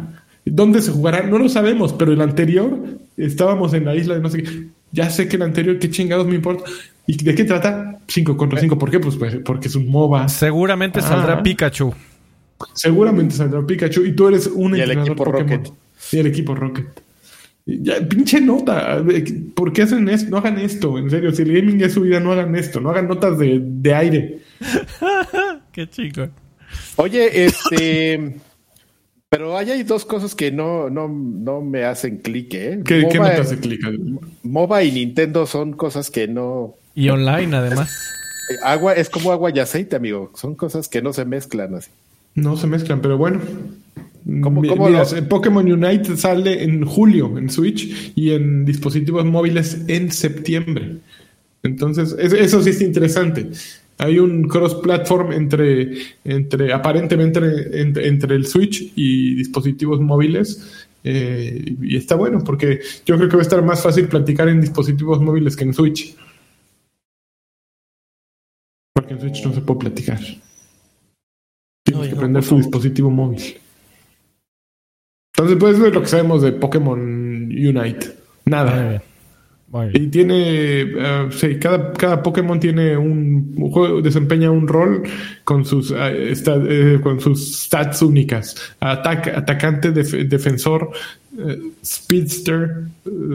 ¿Dónde se jugará? No lo sabemos, pero el anterior estábamos en la isla de no sé qué. Ya sé que el anterior, qué chingados me importa ¿Y de qué trata? 5 contra 5. ¿Por qué? Pues, pues, porque es un MOBA. Seguramente saldrá Ah. Pikachu. Seguramente saldrá Pikachu y tú eres un Y el entrenador equipo Pokémon. Rocket. Y el equipo Rocket. Ya, pinche nota. ¿Por qué hacen esto? No hagan esto. En serio, si el gaming es su vida, no hagan esto. No hagan notas de, de aire. Qué chico. Oye, este. Pero ahí hay dos cosas que no, no, no me hacen clic, ¿eh? ¿Qué, ¿qué MOBA, notas se clica? MOBA y Nintendo son cosas que no. Y online, además. Agua es como agua y aceite, amigo. Son cosas que no se mezclan así. No se mezclan, pero bueno. ¿Cómo- cómo mira, lo- eh, Pokémon Unite sale en julio en Switch y en dispositivos móviles en septiembre. Entonces, es- eso sí es interesante. Hay un cross-platform entre, entre aparentemente entre, entre el Switch y dispositivos móviles. eh, y está bueno porque yo creo que va a estar más fácil platicar en dispositivos móviles que en Switch. Porque en Switch no se puede platicar. Tienes que no, prender favor. dispositivo móvil. Entonces, pues es lo que sabemos de Pokémon Unite. Muy Nada. bien. Muy bien. Y tiene, eh, sí, cada, cada Pokémon tiene un, un juego, desempeña un rol con sus, esta- eh, con sus stats únicas. Atac- atacante, def- defensor, eh, speedster,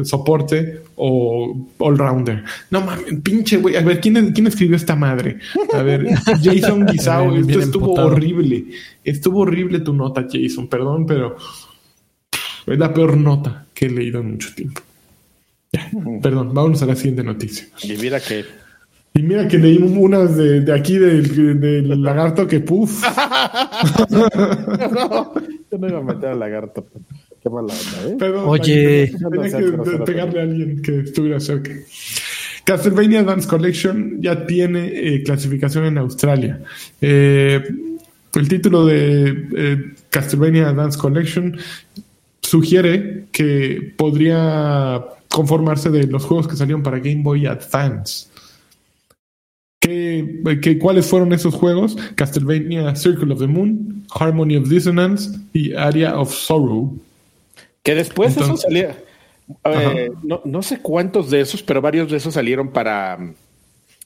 soporte o all-rounder. No mames, pinche güey. A ver, ¿quién, ¿quién escribió esta madre? A ver, Jason Guisao, esto estuvo emputado. horrible. Estuvo horrible tu nota, Jason. Perdón, pero es la peor nota que he leído en mucho tiempo. Ya, perdón, vámonos a la siguiente noticia. Y mira que. Y mira que leí unas de, de aquí del, del lagarto que puf. no, yo no iba a meter al lagarto. Qué mala onda, ¿eh? Perdón, Oye. tenía que de- pegarle a alguien que estuviera cerca. Castlevania Advance Collection ya tiene eh, clasificación en Australia. Eh, el título de eh, Castlevania Advance Collection sugiere que podría conformarse de los juegos que salieron para Game Boy Advance. ¿Qué, qué- cuáles fueron esos juegos? Castlevania Circle of the Moon, Harmony of Dissonance y Area of Sorrow. Que después eso Entonces- salía. eh, no, no sé cuántos de esos, pero varios de esos salieron para.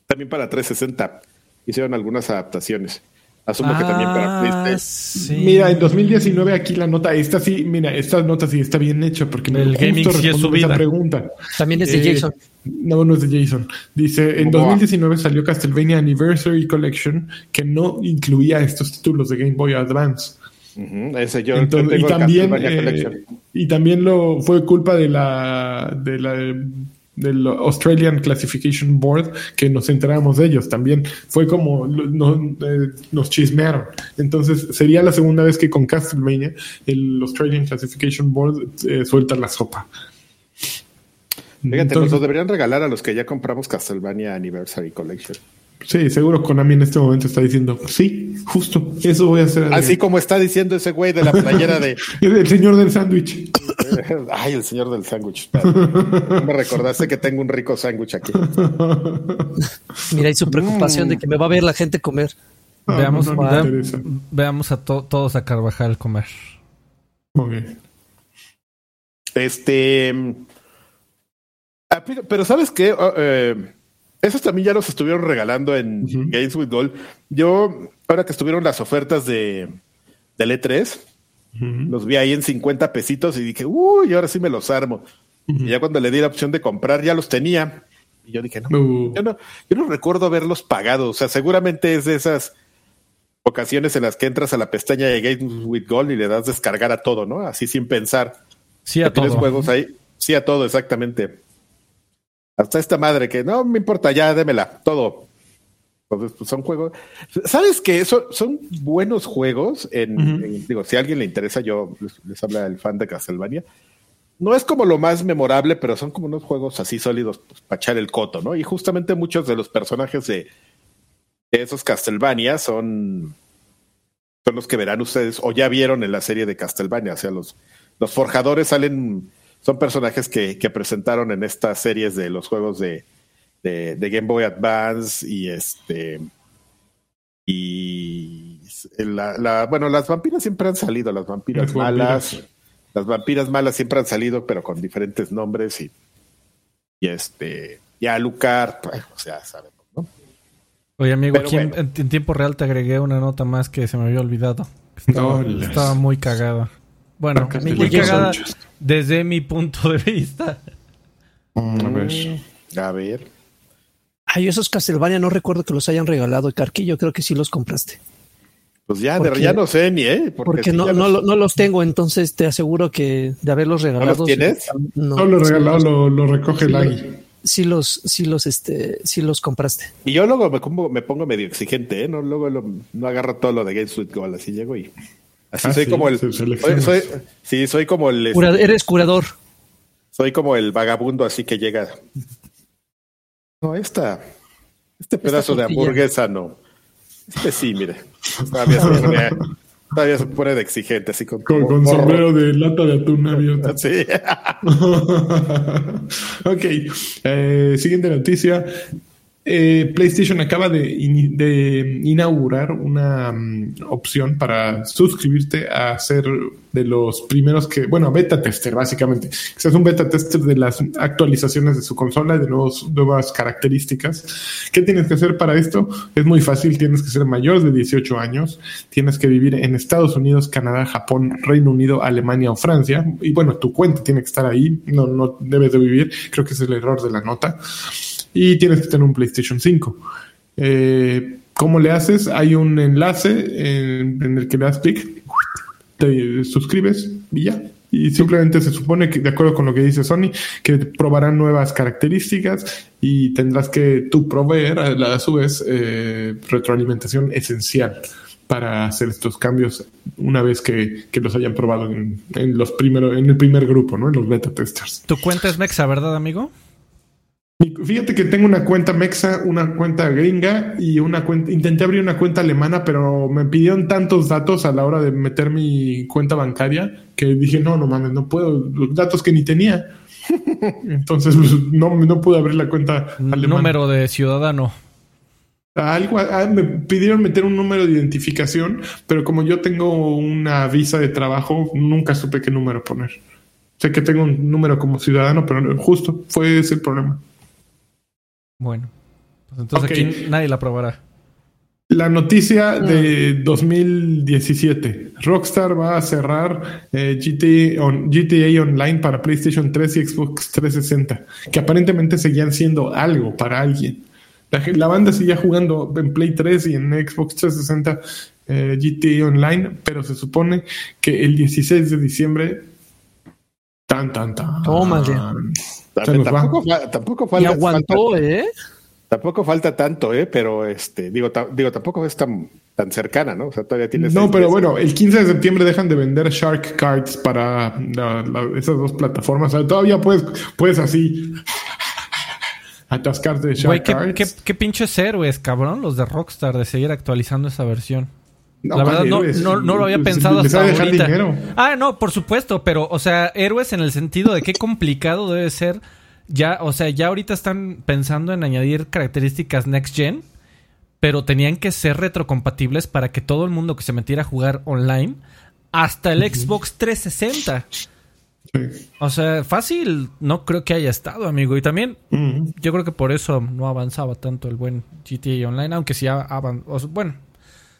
También para 360. Hicieron algunas adaptaciones. Asumo que también para Ah, PlayStation. sí. Mira, en 2019 aquí la nota, esta sí, mira, esta nota sí está bien hecha porque El justo gaming sí es responde su a esa pregunta. También es de Eh, Jason. No, no es de Jason. Dice, en ¿Cómo va? 2019 salió Castlevania Anniversary Collection que no incluía estos títulos de Game Boy Advance. Ese yo Entonces, tengo y el también Castlevania eh, Collection. y también lo fue culpa de la de la del Australian Classification Board que nos enteramos de ellos también. Fue como eh, nos chismearon. Entonces sería la segunda vez que con Castlevania el Australian Classification Board eh, suelta la sopa. Fíjate, Entonces, nos lo deberían regalar a los que ya compramos Castlevania Anniversary Collection. Sí seguro Konami en este momento está diciendo sí justo eso voy a hacer Adrián". Así como está diciendo ese güey de la playera de. el señor del sándwich Ay, el señor del sándwich. Me recordaste que tengo un rico sándwich aquí. Mira, y su preocupación de que me va a ver la gente comer. Ah, Veamos, no, no interesa. veamos a to- todos a Carvajal comer. Muy bien. Este. ah, pero, pero ¿sabes qué? Oh, eh, esos también ya los estuvieron regalando en. Games with Gold. Yo, ahora que estuvieron las ofertas de del E3, Ujú. los vi ahí en 50 pesitos y dije, uy, ahora sí me los armo. Y ya cuando le di la opción de comprar, ya los tenía. Y yo dije, no, Uh. yo no, yo no recuerdo haberlos pagado. O sea, seguramente es de esas ocasiones en las que entras a la pestaña de Games with Gold y le das descargar a todo, ¿no? Así sin pensar. Sí, a Que tienes todo. juegos ahí. Sí, a todo, exactamente. Hasta esta madre que no me importa, ya démela, todo. Entonces, pues son juegos. ¿Sabes qué? Son, son buenos juegos. En, digo, si a alguien le interesa, yo les, les habla el fan de Castlevania. No es como lo más memorable, pero son como unos juegos así sólidos pues, para echar el coto, ¿no? Y justamente muchos de los personajes de, de esos Castlevania son, son los que verán ustedes o ya vieron en la serie de Castlevania. O sea, los, los forjadores salen, son personajes que, que presentaron en estas series de los juegos de, de, de Game Boy Advance y este. Y la, la- bueno, las vampiras siempre han salido, las vampiras Las malas. vampiras. Las vampiras malas siempre han salido, pero con diferentes nombres y, y este. Y y a Lucar, pues, o sea, sabemos, ¿no? Oye, amigo, aquí en, tiempo real te agregué una nota más que se me había olvidado. Estaba, muy cagada. Bueno, muy cagada desde mi punto de vista. a ver. A ver. Ay, esos Castlevania no recuerdo que los hayan regalado, Carquillo, creo que sí los compraste. Pues ya, ya no sé ni, ¿eh? Porque, no, no, los tengo, entonces te aseguro que de haberlos regalado. ¿No los tienes? No, no los regalado, lo, recoge el Agui. Sí los, sí los, este, sí los compraste. Y yo luego me, me pongo medio exigente, ¿eh? No, luego no agarro todo lo de Game Gold, así llego y así ah, soy como el. Soy, sí, soy como el. Este, eres curador. Soy como el vagabundo, así que llega. No, esta, este pedazo de hamburguesa no. Este sí, mire. Todavía se pone, todavía se pone de exigente, así con, con, sombrero de lata de atún abierto. Sí. ok. Eh, siguiente noticia. Eh, PlayStation acaba de, inaugurar una mm, opción para suscribirte a ser de los primeros que, bueno, beta tester básicamente. Que es un beta tester de las actualizaciones de su consola, de nuevos, nuevas características. ¿Qué tienes que hacer para esto? Es muy fácil, tienes que ser mayor de 18 años, tienes que vivir en Estados Unidos, Canadá, Japón, Reino Unido, Alemania o Francia. Y bueno, tu cuenta tiene que estar ahí, no, no debes de vivir, creo que es el error de la nota y tienes que tener un PlayStation 5. Eh, ¿Cómo le haces? Hay un enlace en, el que le das clic, te suscribes y ya. Y simplemente se supone que, de acuerdo con lo que dice Sony, que probarán nuevas características y tendrás que tú proveer a, su vez eh, retroalimentación esencial para hacer estos cambios una vez que, los hayan probado en, los primeros, en el primer grupo, ¿no? En los beta testers. Tu cuenta es Mexa, ¿verdad, amigo? Fíjate que tengo una cuenta mexa, una cuenta gringa y una cuenta. Intenté abrir una cuenta alemana, pero me pidieron tantos datos a la hora de meter mi cuenta bancaria que dije, no, no mames, no puedo. Los datos que ni tenía. Entonces, pues, no, no pude abrir la cuenta alemana. Número de ciudadano. Algo, ah, me pidieron meter un número de identificación, pero como yo tengo una visa de trabajo, nunca supe qué número poner. Sé que tengo un número como ciudadano, pero justo fue ese el problema. Bueno, pues entonces aquí nadie la probará. La noticia de 2017. Rockstar va a cerrar eh, GTA, Online para PlayStation 3 y Xbox 360, que aparentemente seguían siendo algo para alguien. La, banda seguía jugando en Play 3 y en Xbox 360 eh, GTA Online, pero se supone que el 16 de diciembre... Tan, tan, tan. Toma, Tampoco, tampoco, falta. Y aguantó, ¿eh? Tampoco falta tanto, ¿eh? Pero este, digo, digo, tampoco es tan, tan cercana, ¿no? O sea, todavía tienes. No, pero bueno, el 15 de septiembre dejan de vender Shark Cards para esas dos plataformas. O sea, todavía puedes, puedes así atascarte de Shark Cards. ¿qué, qué, pinches héroes, cabrón, los de Rockstar, de seguir actualizando esa versión. La verdad, no, no, no, lo había pensado hasta ahorita. Ah, no, por supuesto, pero, o sea, héroes en el sentido de qué complicado debe ser ya, o sea, ya ahorita están pensando en añadir características next gen, pero tenían que ser retrocompatibles para que todo el mundo que se metiera a jugar online, hasta el Xbox 360. O sea, fácil no creo que haya estado, amigo. Y también yo creo que por eso no avanzaba tanto el buen GTA Online, aunque sí avanzó. Bueno,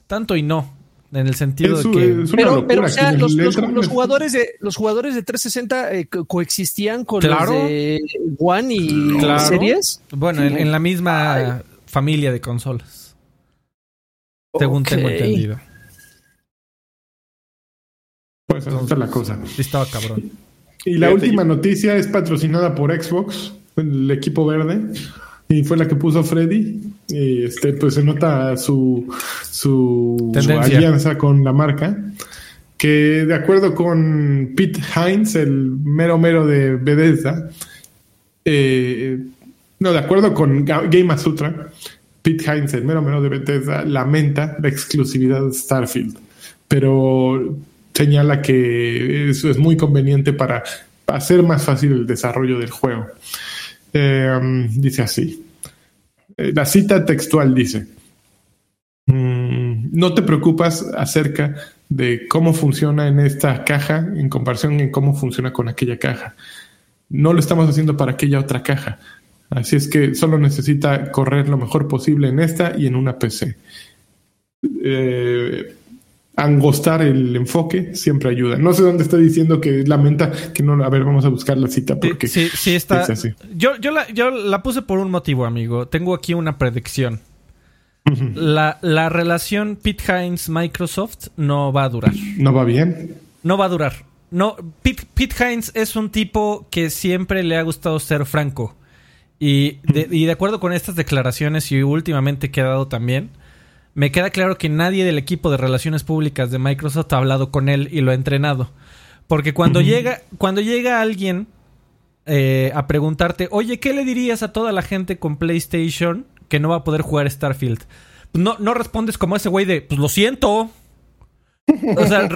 tanto y no. En el sentido de que. pero, pero, o sea, los, jugadores de los jugadores de 360 eh, coexistían con los de One y series. Bueno, en, la misma familia de consolas. Según tengo entendido. Pues esa es la cosa. Estaba cabrón. Y la última noticia es patrocinada por Xbox, el equipo verde y fue la que puso Freddy. Y este, pues se nota su, su, alianza con la marca. Que de acuerdo con Pete Hines, el mero mero de Bethesda, eh, no, de acuerdo con Game Sutra, Pete Hines, el mero mero de Bethesda, lamenta la exclusividad de Starfield, pero señala que eso es muy conveniente para hacer más fácil el desarrollo del juego. Eh, dice así. Eh, la cita textual dice, mm, no te preocupas acerca de cómo funciona en esta caja en comparación en cómo funciona con aquella caja. No lo estamos haciendo para aquella otra caja. Así es que solo necesita correr lo mejor posible en esta y en una PC. Eh, angostar el enfoque siempre ayuda. No sé dónde está diciendo que lamenta que no. A ver, vamos a buscar la cita porque sí, sí, está. Yo, yo, la, yo la puse por un motivo, amigo. Tengo aquí una predicción. la, la relación Pete Hines Microsoft no va a durar. No va bien. No va a durar. No, Pete, Hines es un tipo que siempre le ha gustado ser franco. Y de, y de acuerdo con estas declaraciones y últimamente que ha dado también, me queda claro que nadie del equipo de relaciones públicas de Microsoft ha hablado con él y lo ha entrenado. Porque cuando, llega, cuando llega alguien eh, a preguntarte, oye, ¿qué le dirías a toda la gente con PlayStation que no va a poder jugar Starfield? No, no respondes como ese güey de, pues lo siento. O sea,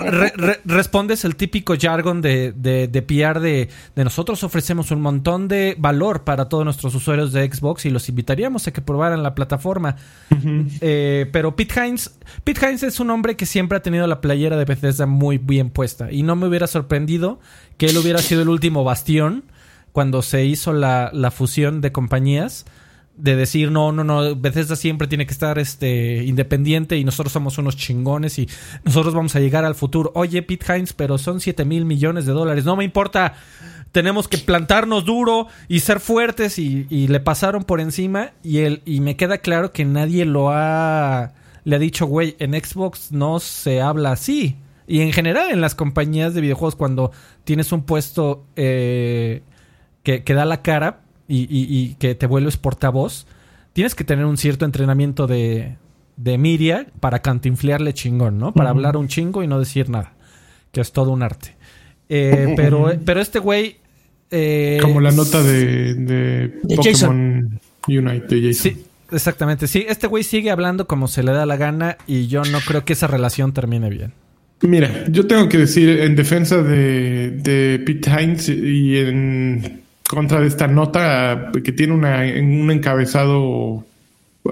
respondes el típico jargon de, de, de PR de, de, nosotros ofrecemos un montón de valor para todos nuestros usuarios de Xbox y los invitaríamos a que probaran la plataforma. Eh, pero Pete Hines, Pete Hines es un hombre que siempre ha tenido la playera de Bethesda muy bien puesta. Y no me hubiera sorprendido que él hubiera sido el último bastión cuando se hizo la, la fusión de compañías de decir, no, no, no, Bethesda siempre tiene que estar este, independiente y nosotros somos unos chingones y nosotros vamos a llegar al futuro. Oye, Pete Hines, pero son 7 mil millones de dólares. No me importa. Tenemos que plantarnos duro y ser fuertes y, le pasaron por encima y, él, y me queda claro que nadie lo ha... Le ha dicho, güey, en Xbox no se habla así. Y en general en las compañías de videojuegos cuando tienes un puesto eh, que, que da la cara, y, que te vuelves portavoz, tienes que tener un cierto entrenamiento de, de media para cantinflearle chingón, ¿no? Para hablar un chingo y no decir nada. Que es todo un arte. Eh, pero, pero este güey. Eh, Como la nota de, de, Pokémon Unite de Jason. Sí, exactamente. Sí, este güey sigue hablando como se le da la gana y yo no creo que esa relación termine bien. Mira, yo tengo que decir en defensa de, de Pete Hines y en contra de esta nota que tiene una, un encabezado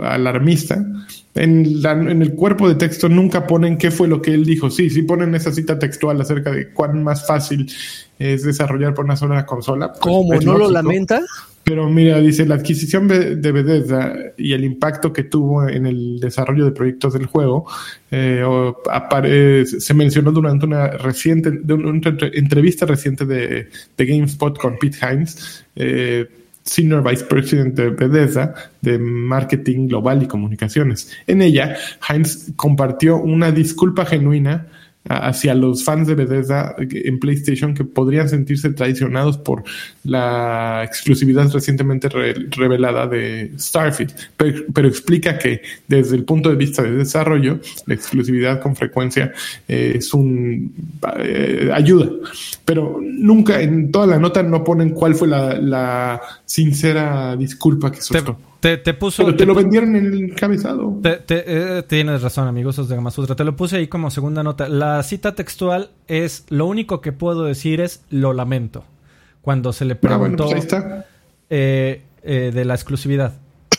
alarmista. En, en, el cuerpo de texto nunca ponen qué fue lo que él dijo. Sí, sí ponen esa cita textual acerca de cuán más fácil es desarrollar por una sola consola. Pues, ¿Cómo? ¿No lo lamenta? Pero mira, dice, la adquisición de Bethesda y el impacto que tuvo en el desarrollo de proyectos del juego eh, se mencionó durante una reciente, de una entrevista reciente de, de GameSpot con Pete Hines, eh, Senior Vice President de Bethesda de Marketing Global y Comunicaciones. En ella, Hines compartió una disculpa genuina hacia los fans de Bethesda en PlayStation que podrían sentirse traicionados por la exclusividad recientemente revelada de Starfield, pero, explica que desde el punto de vista de desarrollo, la exclusividad con frecuencia eh, es un eh, ayuda, pero nunca en toda la nota no ponen cuál fue la, sincera disculpa que soltó. Te, puso. Pero te, lo vendieron en el encabezado. Eh, tienes razón, amigos de Gamasutra. Te lo puse ahí como segunda nota. La cita textual es: Lo único que puedo decir es lo lamento. Cuando se le ah, preguntó. Pues eh, eh, de la exclusividad.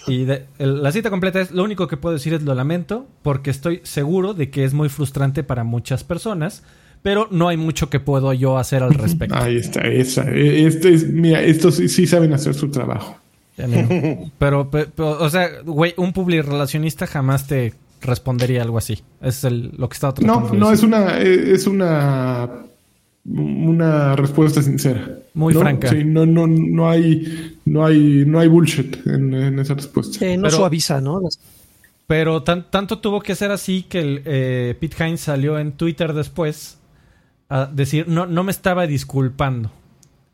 Y la cita completa es: Lo único que puedo decir es lo lamento, porque estoy seguro de que es muy frustrante para muchas personas pero no hay mucho que puedo yo hacer al respecto. Ahí está, esa. Este es, mira, estos sí saben hacer su trabajo. Pero, o sea, güey, un relacionista jamás te respondería algo así. Es lo que estaba tratando. No, no, es una, es una, una respuesta sincera. Muy franca. Sí, no, no, no hay, no hay, no hay bullshit en, esa respuesta. no pero, suaviza, ¿no? Pero tanto tuvo que ser así que el, eh, Pete Hines salió en Twitter después a decir, no, no me estaba disculpando.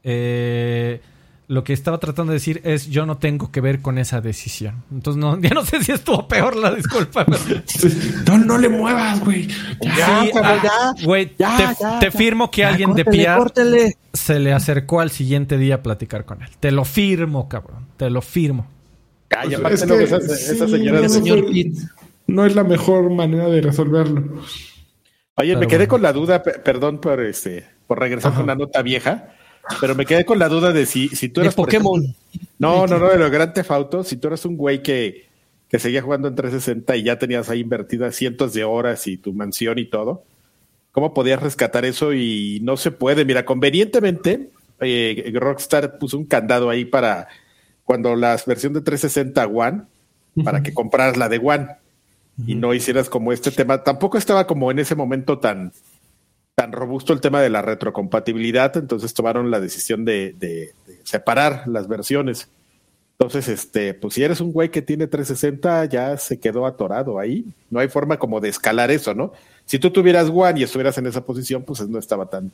Eh, lo que estaba tratando de decir es yo no tengo que ver con esa decisión. Entonces no, ya no sé si estuvo peor la disculpa. no, no le muevas, güey. Ya, ah, Güey, te, firmo que alguien de PR se le acercó al siguiente día a platicar con él. Te lo firmo, cabrón. Te lo firmo. Calla, pues es que, esa, señora señor no es la mejor manera de resolverlo. Oye, me quedé con la duda, perdón por este, por regresar con la nota vieja. Pero me quedé con la duda de si, si tú eras. Pokémon. no, no, no, de lo Grand Theft Auto. Si tú eras un güey que, que seguía jugando en 360 y ya tenías ahí invertidas cientos de horas y tu mansión y todo, ¿cómo podías rescatar eso? Y no se puede. Mira, convenientemente, eh, Rockstar puso un candado ahí para cuando la versión de 360 One, para que compraras la de One y no hicieras como este tema. Tampoco estaba como en ese momento tan, tan robusto el tema de la retrocompatibilidad, entonces tomaron la decisión de, de, separar las versiones. Entonces, este, pues si eres un güey que tiene 360, ya se quedó atorado ahí. No hay forma como de escalar eso, ¿no? Si tú tuvieras One y estuvieras en esa posición, pues no estaba tan,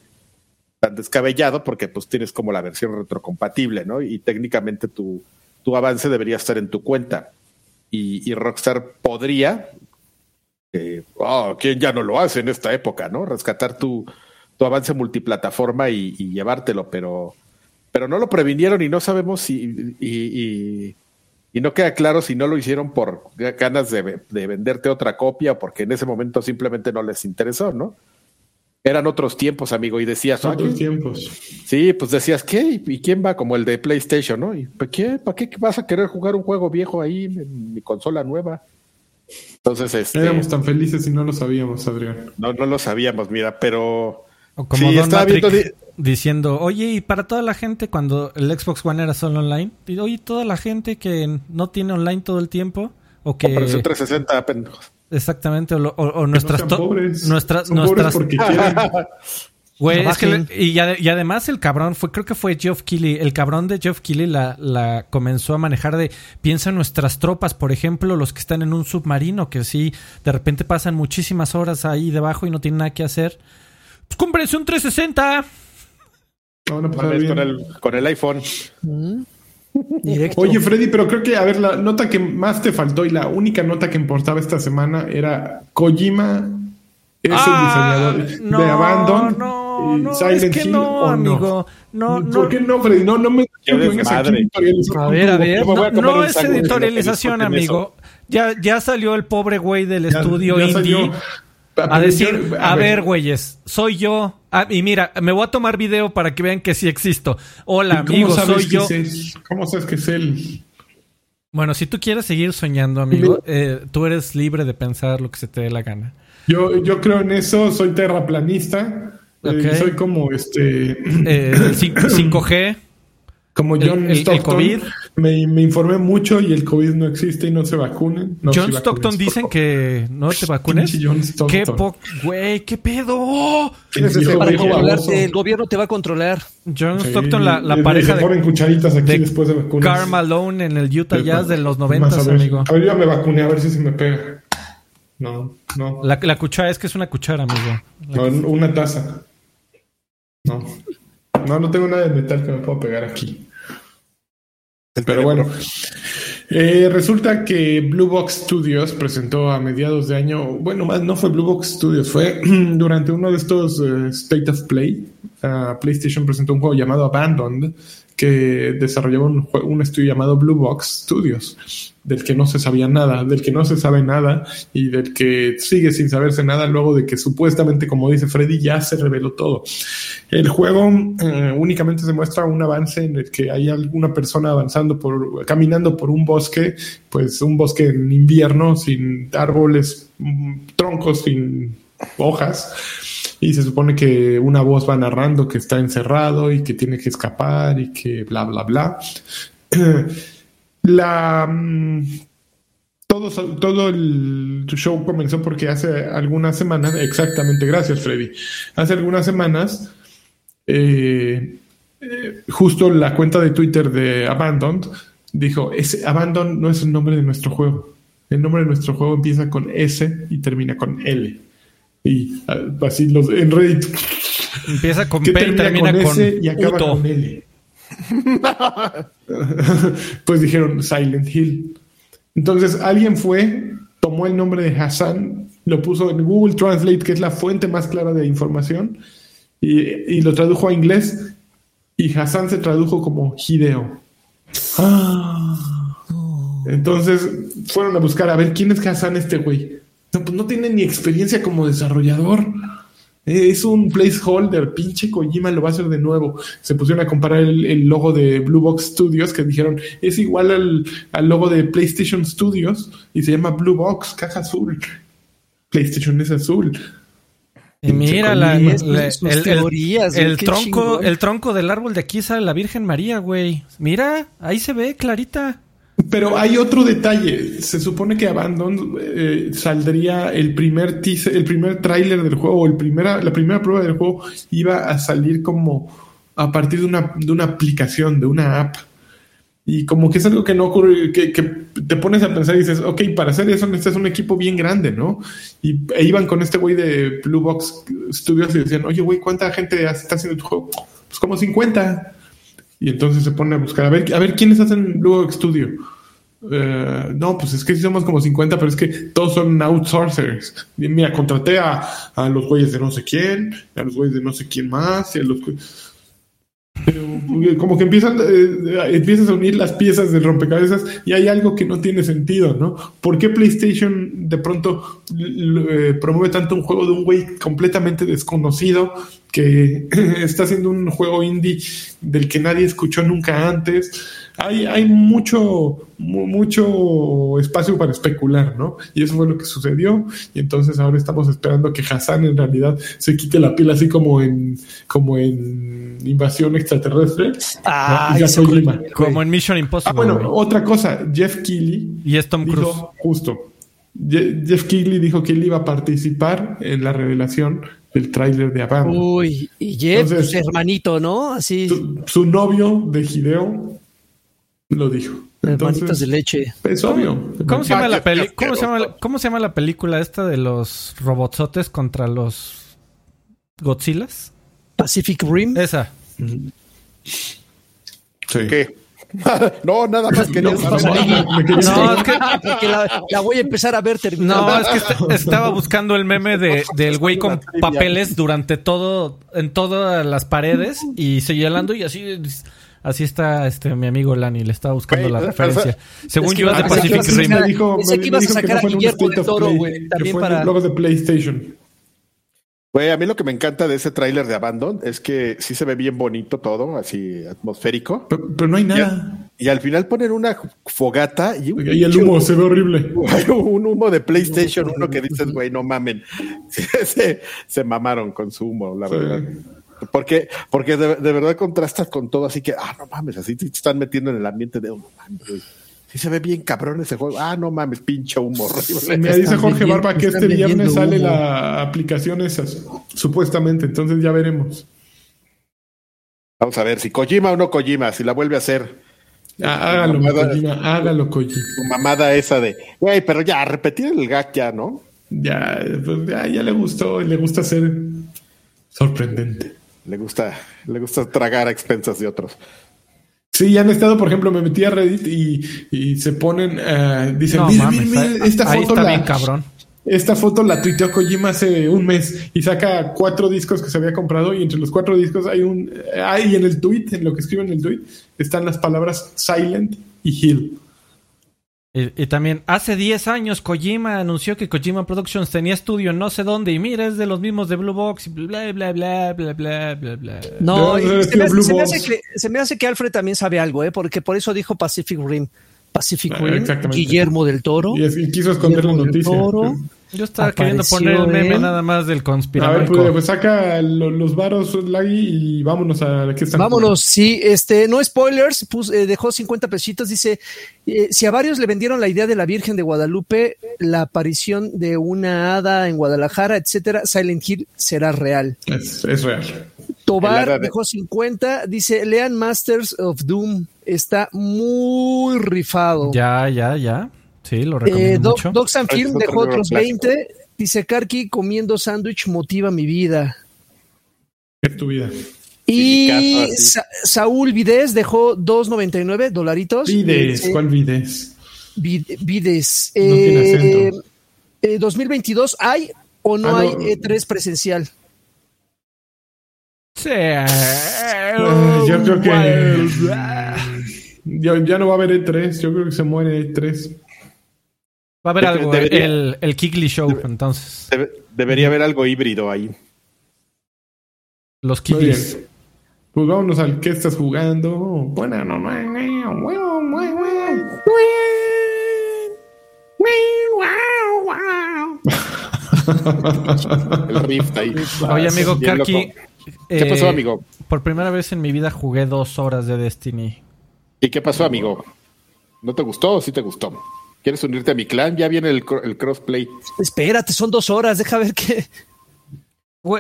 tan descabellado porque pues tienes como la versión retrocompatible, ¿no? Y técnicamente tu, tu avance debería estar en tu cuenta. Y, Rockstar podría, eh, oh, ¿quién ya no lo hace en esta época, ¿no? Rescatar tu, tu avance multiplataforma y, llevártelo, pero, pero no lo previnieron y no sabemos si, y, y, no queda claro si no lo hicieron por ganas de, de venderte otra copia o porque en ese momento simplemente no les interesó, ¿no? Eran otros tiempos, amigo, y decías... Otros tiempos. Sí, pues decías, ¿qué? ¿Y quién va? Como el de PlayStation, ¿no? ¿Y para qué? ¿Para qué vas a querer jugar un juego viejo ahí en mi consola nueva? Entonces, este... Éramos tan felices y no lo sabíamos, Adrián. No, no lo sabíamos, mira, pero... como Don diciendo, oye, y para toda la gente cuando el Xbox One era solo online, oye, toda la gente que no tiene online todo el tiempo, o que... 360 Exactamente, o, o, nuestras... pobres. Nuestras... nuestras... porque Güey, es que y, y, además el cabrón fue, creo que fue Geoff Keighley, el cabrón de Geoff Keighley la, la comenzó a manejar de, piensa en nuestras tropas, por ejemplo, los que están en un submarino, que sí, de repente pasan muchísimas horas ahí debajo y no tienen nada que hacer. Pues cómprense un 360. con, el, con el iPhone. Mm. Oye, Freddy, pero creo que, a ver, la nota que más te faltó y la única nota que importaba esta semana era Kojima es el ah, diseñador de Abandon. No, no, Silent es que no, amigo. No, ¿Por qué no, Freddy? No, no me A ver, a ver. No, es editorialización, amigo. Ya, ya salió el pobre güey del estudio indie a decir, a, ver, güeyes, soy yo. Ah, y mira, me voy a tomar video para que vean que sí existo. Hola, amigo, soy yo. ¿Cómo sabes que es él? Bueno, si tú quieres seguir soñando, amigo, eh, tú eres libre de pensar lo que se te dé la gana. Yo, yo creo en eso, soy terraplanista. Eh, soy como este. 5G. Eh, como John Stockton, Me, informé mucho y el COVID no existe y no se vacunen. John Stockton dicen que no te vacunes. John ¿Qué güey? ¿Qué pedo? el gobierno te va a controlar. John Stockton, la, la pareja de, ponen cucharitas aquí después de vacunas. Karl Malone en el Utah Jazz de los 90, amigo. A ver, yo me vacuné a ver si se me pega. No, no. La, la cuchara es que es una cuchara, amigo. No, una taza. No. No, no tengo nada de metal que me pueda pegar aquí. Pero bueno, eh, resulta que Blue Box Studios presentó a mediados de año, bueno, más no fue Blue Box Studios, fue durante uno de estos eh, State of Play. PlayStation presentó un juego llamado Abandoned, que desarrollaba un, un, estudio llamado Blue Box Studios, del que no se sabía nada, del que no se sabe nada y del que sigue sin saberse nada luego de que supuestamente, como dice Freddy, ya se reveló todo. El juego eh, únicamente se muestra un avance en el que hay alguna persona avanzando por, caminando por un bosque, pues un bosque en invierno, sin árboles, mm, troncos, sin hojas y se supone que una voz va narrando que está encerrado y que tiene que escapar y que bla, bla, bla. La, mm, todo, todo el show comenzó porque hace algunas semanas, exactamente, gracias Freddy, hace algunas semanas, eh, eh, justo la cuenta de Twitter de Abandoned dijo, ese Abandon no es el nombre de nuestro juego. El nombre de nuestro juego empieza con S y termina con L. Y ah, así los en Reddit. Empieza con P y termina con, S y acaba con L. pues dijeron Silent Hill. Entonces alguien fue, tomó el nombre de Hassan, lo puso en Google Translate, que es la fuente más clara de información, y, y lo tradujo a inglés. Y Hassan se tradujo como Hideo. Ah. Entonces fueron a buscar a ver quién es Hassan este güey. No, pues no tiene ni experiencia como desarrollador. Es un placeholder, pinche Kojima lo va a hacer de nuevo. Se pusieron a comparar el, logo de Blue Box Studios, que dijeron es igual al, al, logo de PlayStation Studios y se llama Blue Box, caja azul. PlayStation es azul. Y mira, la, el, el, tronco, el tronco del árbol de aquí sale la Virgen María, güey. Mira, ahí se ve clarita. Pero hay otro detalle. Se supone que Abandon eh, saldría el primer teaser, el primer tráiler del juego, el primera, la primera prueba del juego iba a salir como a partir de una, de una aplicación, de una app. Y como que es algo que no ocurre, que, te pones a pensar y dices, ok, para hacer eso necesitas un equipo bien grande, ¿no? Y e iban con este güey de Blue Box Studios y decían, oye, güey, ¿cuánta gente está haciendo tu juego? Pues como 50. Y entonces se pone a buscar, a ver, a ver quiénes hacen Blue Box Studio. Eh, no, pues es que sí somos como 50, pero es que todos son outsourcers. mira, contraté a, a los güeyes de no sé quién, a los güeyes de no sé quién más, y a los pero eh, como que empiezan, eh, empiezas a unir las piezas del rompecabezas y hay algo que no tiene sentido, ¿no? ¿Por qué PlayStation de pronto promueve tanto un juego de un güey completamente desconocido que está haciendo un juego indie del que nadie escuchó nunca antes? Hay, hay mucho, mucho espacio para especular, ¿no? Y eso fue lo que sucedió. Y entonces ahora estamos esperando que Hassan en realidad se quite la piel así como en, como en invasión extraterrestre. Ah, como en Mission Impossible. Ah, bueno, otra cosa, Jeff Keighley. Y es Tom Cruise. justo. Jeff Keighley dijo que él iba a participar en la revelación del tráiler de Abandon. Uy, y Jeff, su hermanito, ¿no? Así. Su, novio de Hideo lo dijo. Hermanitos de leche. Es obvio. ¿Cómo se, llama la ¿Cómo, se llama, ¿Cómo se llama la película esta de los robotsotes contra los Godzillas? Pacific Rim. Esa. Sí. ¿Qué? no, nada más que no, no, es que, porque la, voy a empezar a ver terminando. No, es que estaba buscando el meme de, del güey con papeles durante todo, en todas las paredes y señalando y así, así está este mi amigo Lani, le estaba buscando la referencia. Según yo, de Pacific Rim. Me dijo, que ibas a sacar a Guillermo del Toro, güey, también para... Luego de PlayStation. Güey, a mí lo que me encanta de ese tráiler de Abandon es que sí se ve bien bonito todo, así atmosférico. Pero, no hay nada. Y al, final ponen una fogata y, y el humo se ve horrible. Un humo de PlayStation uno que dices, güey, no mamen. se, se, mamaron con su humo, la verdad. Porque, porque de, verdad contrastas con todo, así que, ah, no mames, así te están metiendo en el ambiente de, oh, no mames, Sí se ve bien cabrón ese juego. Ah, no mames, pinche humo. Me dice Jorge Barba que este viernes sale la aplicación esa, supuestamente. Entonces ya veremos. Vamos a ver si Kojima o no Kojima, si la vuelve a hacer. Ah, hágalo, mamada, Kojima, hágalo, Kojima. Tu mamada esa de, güey, pero ya, repetir el gag ya, ¿no? Ya, pues ya, ya le gustó, le gusta ser sorprendente. Le gusta, le gusta tragar a expensas de otros. Sí, ya han estado, por ejemplo, me metí a Reddit y, se ponen, uh, dicen, esta foto la, bien cabrón. Esta foto la tuiteó Kojima hace un mes y saca cuatro discos que se había comprado y entre los cuatro discos hay un, hay en el tweet, en lo que escriben en el tweet, están las palabras Silent y Hill. Y, también, hace 10 años Kojima anunció que Kojima Productions tenía estudio no sé dónde, y mira, es de los mismos de Blue Box, y bla, bla, bla, bla, bla, bla, bla. No, se, me, hace que, se, me, hace que, Alfred también sabe algo, ¿eh? porque por eso dijo Pacific Rim. Pacific ah, Rim, Guillermo del Toro. Y, quiso esconder la noticia. Yo estaba queriendo poner el meme nada más del conspirador. A ver, pues, pues saca los, varos, Lagui, y vámonos a que están. Vámonos, sí, este, no spoilers, eh, dejó 50 pesitos, dice, eh, si a varios le vendieron la idea de la Virgen de Guadalupe, la aparición de una hada en Guadalajara, etcétera, Silent Hill será real. Es, es real. Tobar dejó 50, dice, lean Masters of Doom, está muy rifado. Ya, ya, ya. Sí, lo recomiendo eh, Doc, Film dejó otros 20. Dice Karki, comiendo sándwich motiva mi vida. Es tu vida. Y Saúl Vides dejó 2.99 dolaritos. Vides, ¿cuál Vides? Vides. No eh, 2022, eh, ¿hay o no, ah, hay E3 presencial? Sí. yo creo que. ya, no va a haber E3. Yo creo que se muere E3. Va a haber algo, el, el Kigli Show, entonces. debería haber algo híbrido ahí. Los Kiglis. Pues vámonos al que estás jugando. Bueno, no, no, el Rift ahí. Oye, amigo Karki. ¿Qué pasó, eh, amigo? Por primera vez en mi vida jugué dos horas de Destiny. ¿Y qué pasó, amigo? ¿No te gustó o sí te gustó? ¿Quieres unirte a mi clan? Ya viene el, crossplay. Espérate, son dos horas, deja ver qué.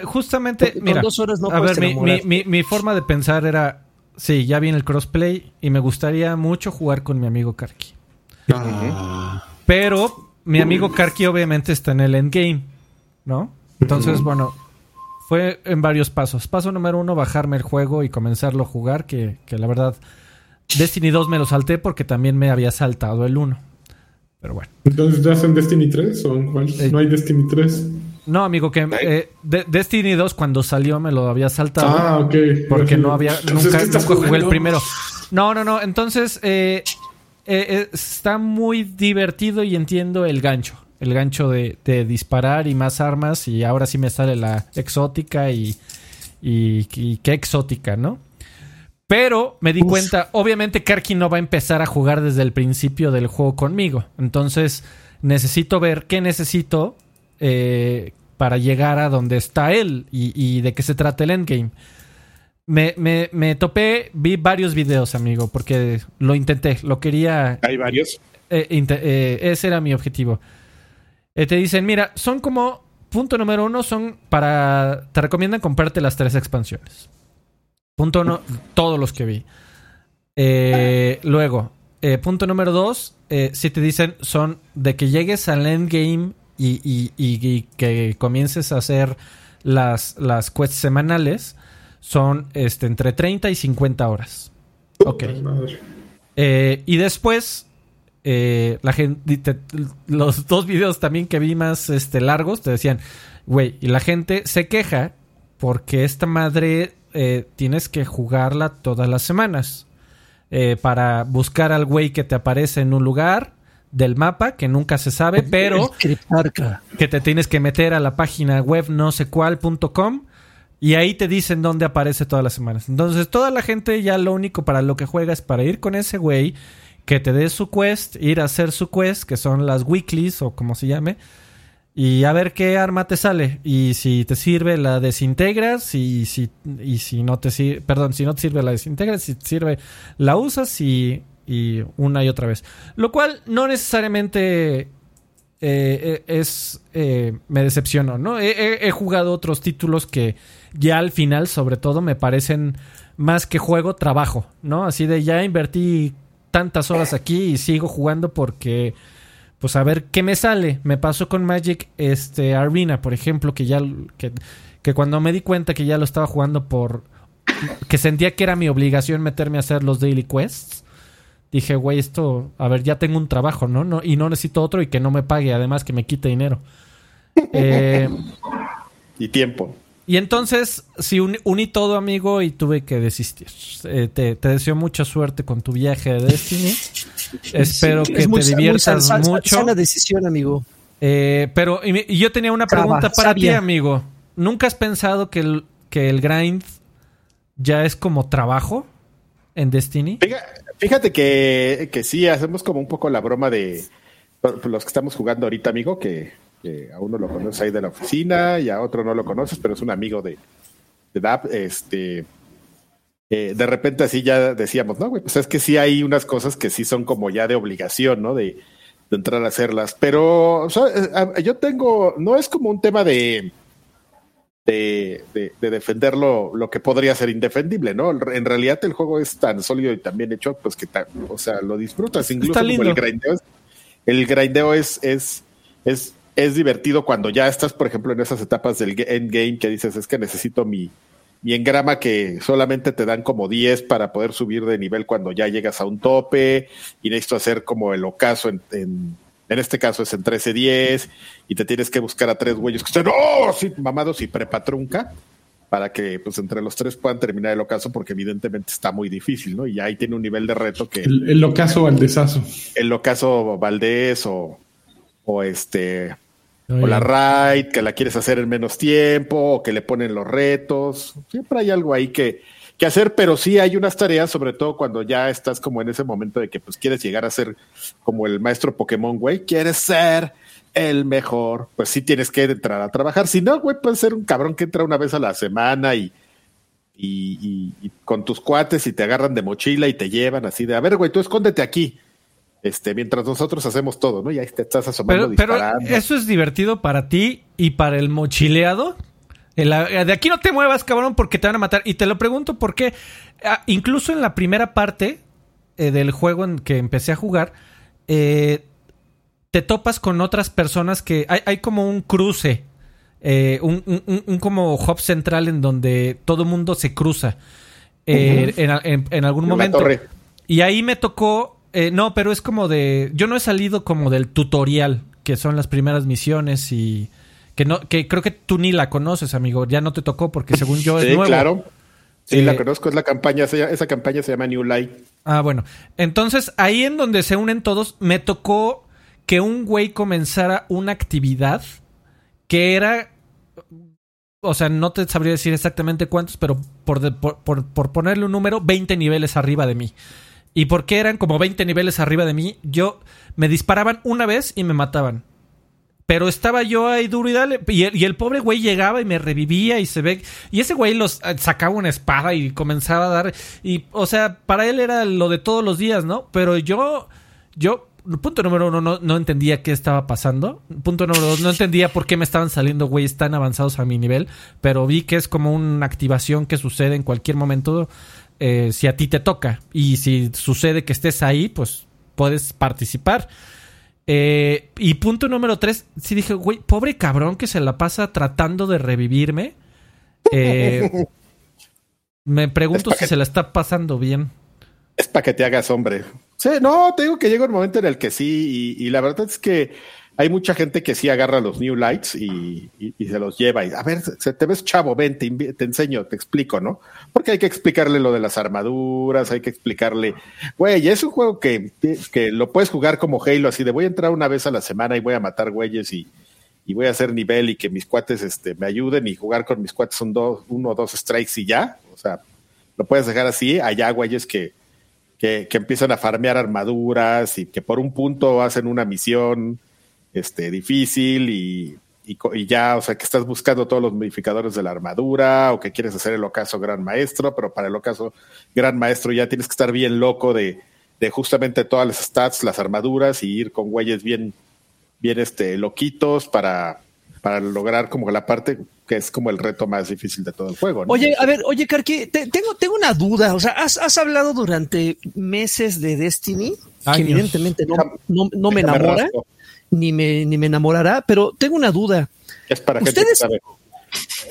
justamente, mira, dos horas no a ver, mi, forma de pensar era, sí, ya viene el crossplay y me gustaría mucho jugar con mi amigo Karki. Ah. Pero mi amigo Karki obviamente está en el endgame, ¿no? Entonces, bueno, fue en varios pasos. Paso número uno, bajarme el juego y comenzarlo a jugar, que, que la verdad, Destiny 2 me lo salté porque también me había saltado el 1. Pero bueno. Entonces, ¿ya hacen Destiny 3 o en cuál? Eh, ¿No hay Destiny 3? No, amigo, que eh, Destiny 2 cuando salió me lo había saltado. Ah, ok. Porque no había, nunca, nunca jugué el primero. No, no, no. Entonces, eh, está muy divertido y entiendo el gancho. El gancho de, disparar y más armas. Y ahora sí me sale la exótica y, y, qué exótica, ¿no? Pero me di cuenta, obviamente Karki no va a empezar a jugar desde el principio del juego conmigo. Entonces necesito ver qué necesito eh, para llegar a donde está él y, de qué se trata el endgame. Me, me, topé, vi varios videos, amigo, porque lo intenté, lo quería... Hay varios. Eh, eh, ese era mi objetivo. Te dicen, mira, son como... Punto número uno son para... Te recomiendan comprarte las tres expansiones. Punto no, todos los que vi. Eh, luego, eh, punto número dos, eh, si te dicen son de que llegues al endgame y, y, que comiences a hacer las, las quests semanales, son este, entre 30 y 50 horas. Ok. y después, la gente, los dos videos también que vi más este, largos te decían, güey, y la gente se queja porque esta madre eh, tienes que jugarla todas las semanas. Eh, para buscar al güey que te aparece en un lugar del mapa que nunca se sabe, pero que te tienes que meter a la página web no sé cuál.com y ahí te dicen dónde aparece todas las semanas. Entonces, toda la gente ya lo único para lo que juega es para ir con ese güey, que te dé su quest, ir a hacer su quest, que son las weeklies o como se llame, y a ver qué arma te sale. Y si te sirve, la desintegras. Y si, y si no te sirve, perdón, si no te sirve, la desintegras. Si te sirve, la usas y, y una y otra vez. Lo cual no necesariamente eh, eh, es. Eh, me decepcionó, ¿no? He, he, jugado otros títulos que ya al final, sobre todo, me parecen más que juego, trabajo, ¿no? Así de ya invertí tantas horas aquí y sigo jugando porque pues a ver qué me sale. Me pasó con Magic este, Arena, por ejemplo, que ya que, que cuando me di cuenta que ya lo estaba jugando por que sentía que era mi obligación meterme a hacer los daily quests. Dije, güey, esto, a ver, ya tengo un trabajo, ¿no? no y no necesito otro y que no me pague, además que me quite dinero. Eh, y tiempo. Y entonces, sí, uní todo, amigo, y tuve que desistir. Eh, te, deseo mucha suerte con tu viaje de Destiny. Espero que te diviertas mucho. Es decisión, amigo. Eh, pero y, yo tenía una pregunta para ti, amigo. ¿Nunca has pensado que el, que el grind ya es como trabajo en Destiny? Fíjate que, que sí, hacemos como un poco la broma de los que estamos jugando ahorita, amigo, que que a uno lo conoces ahí de la oficina y a otro no lo conoces, pero es un amigo de, de DAP, este, eh, de repente así ya decíamos, no, güey, pues es que sí hay unas cosas que sí son como ya de obligación, ¿no? De, entrar a hacerlas, pero eh, yo tengo, no es como un tema de, de, de, defender lo, que podría ser indefendible, ¿no? En realidad el juego es tan sólido y tan bien hecho, pues que, o sea, lo disfrutas, incluso como el grindeo. El grindeo es, es, es es divertido cuando ya estás, por ejemplo, en esas etapas del endgame que dices, es que necesito mi, mi engrama que solamente te dan como 10 para poder subir de nivel cuando ya llegas a un tope y necesito hacer como el ocaso en, en, este caso es en 13-10 y te tienes que buscar a tres güeyes que estén, oh, sí, mamados y prepatrunca para que pues entre los tres puedan terminar el ocaso porque evidentemente está muy difícil, ¿no? Y ahí tiene un nivel de reto que... El, el ocaso Valdesazo. El ocaso Valdés o, o este o la raid que la quieres hacer en menos tiempo o que le ponen los retos. Siempre hay algo ahí que, que hacer, pero sí hay unas tareas, sobre todo cuando ya estás como en ese momento de que pues quieres llegar a ser como el maestro Pokémon, güey, quieres ser el mejor, pues sí tienes que entrar a trabajar. Si no, güey, puedes ser un cabrón que entra una vez a la semana y, y, con tus cuates y te agarran de mochila y te llevan así de, a ver, güey, tú escóndete aquí. Este, mientras nosotros hacemos todo, ¿no? Y ahí te estás asomando. Pero, pero eso es divertido para ti y para el mochileado. De aquí no te muevas, cabrón, porque te van a matar. Y te lo pregunto porque ah, incluso en la primera parte eh, del juego en que empecé a jugar, eh, te topas con otras personas que hay, como un cruce, eh, un, como hub central en donde todo mundo se cruza en, algún momento. Y ahí me tocó, no, pero es como de, yo no he salido como del tutorial, que son las primeras misiones y que no, que creo que tú ni la conoces, amigo. Ya no te tocó porque según yo es sí, claro. Sí, la eh, conozco, es la campaña, esa campaña se llama New Light. Ah, bueno. Entonces, ahí en donde se unen todos, me tocó que un güey comenzara una actividad que era. O sea, no te sabría decir exactamente cuántos, pero por, por, por ponerle un número, 20 niveles arriba de mí. ¿Y porque eran como 20 niveles arriba de mí? Yo me disparaban una vez y me mataban. Pero estaba yo ahí duro y dale. Y el, pobre güey llegaba y me revivía y se ve. Y ese güey los eh, sacaba una espada y comenzaba a dar. Y, o sea, para él era lo de todos los días, ¿no? Pero yo, yo, punto número uno, no, no entendía qué estaba pasando. Punto número dos, no entendía por qué me estaban saliendo güeyes tan avanzados a mi nivel. Pero vi que es como una activación que sucede en cualquier momento eh, si a ti te toca. Y si sucede que estés ahí, pues puedes participar. Eh, y punto número tres, sí dije, güey, pobre cabrón que se la pasa tratando de revivirme. Eh, me pregunto si se la está pasando bien. Es para que te hagas hombre. Sí, no, te digo que llega un momento en el que sí, y la verdad es que hay mucha gente que sí agarra los New Lights y, se los lleva. Y a ver, se, te ves chavo, ven, te, enseño, te explico, ¿no? Porque hay que explicarle lo de las armaduras, hay que explicarle, güey, es un juego que, que lo puedes jugar como Halo, así de voy a entrar una vez a la semana y voy a matar güeyes y, voy a hacer nivel y que mis cuates este, me ayuden y jugar con mis cuates son dos, uno o dos strikes y ya. O sea, lo puedes dejar así. Allá, güeyes que, que empiezan a farmear armaduras y que por un punto hacen una misión este, difícil y, y, ya, o sea, que estás buscando todos los modificadores de la armadura o que quieres hacer el ocaso gran maestro, pero para el ocaso gran maestro ya tienes que estar bien loco de, de justamente todas las stats, las armaduras y ir con güeyes bien, bien este, loquitos para, para lograr como la parte que es como el reto más difícil de todo el juego. Oye, a ver, oye, Karki, tengo, tengo una duda. O sea, has, has hablado durante meses de Destiny, que evidentemente no, no, no me enamora ni me, ni me enamorará, pero tengo una duda. Es para que ustedes.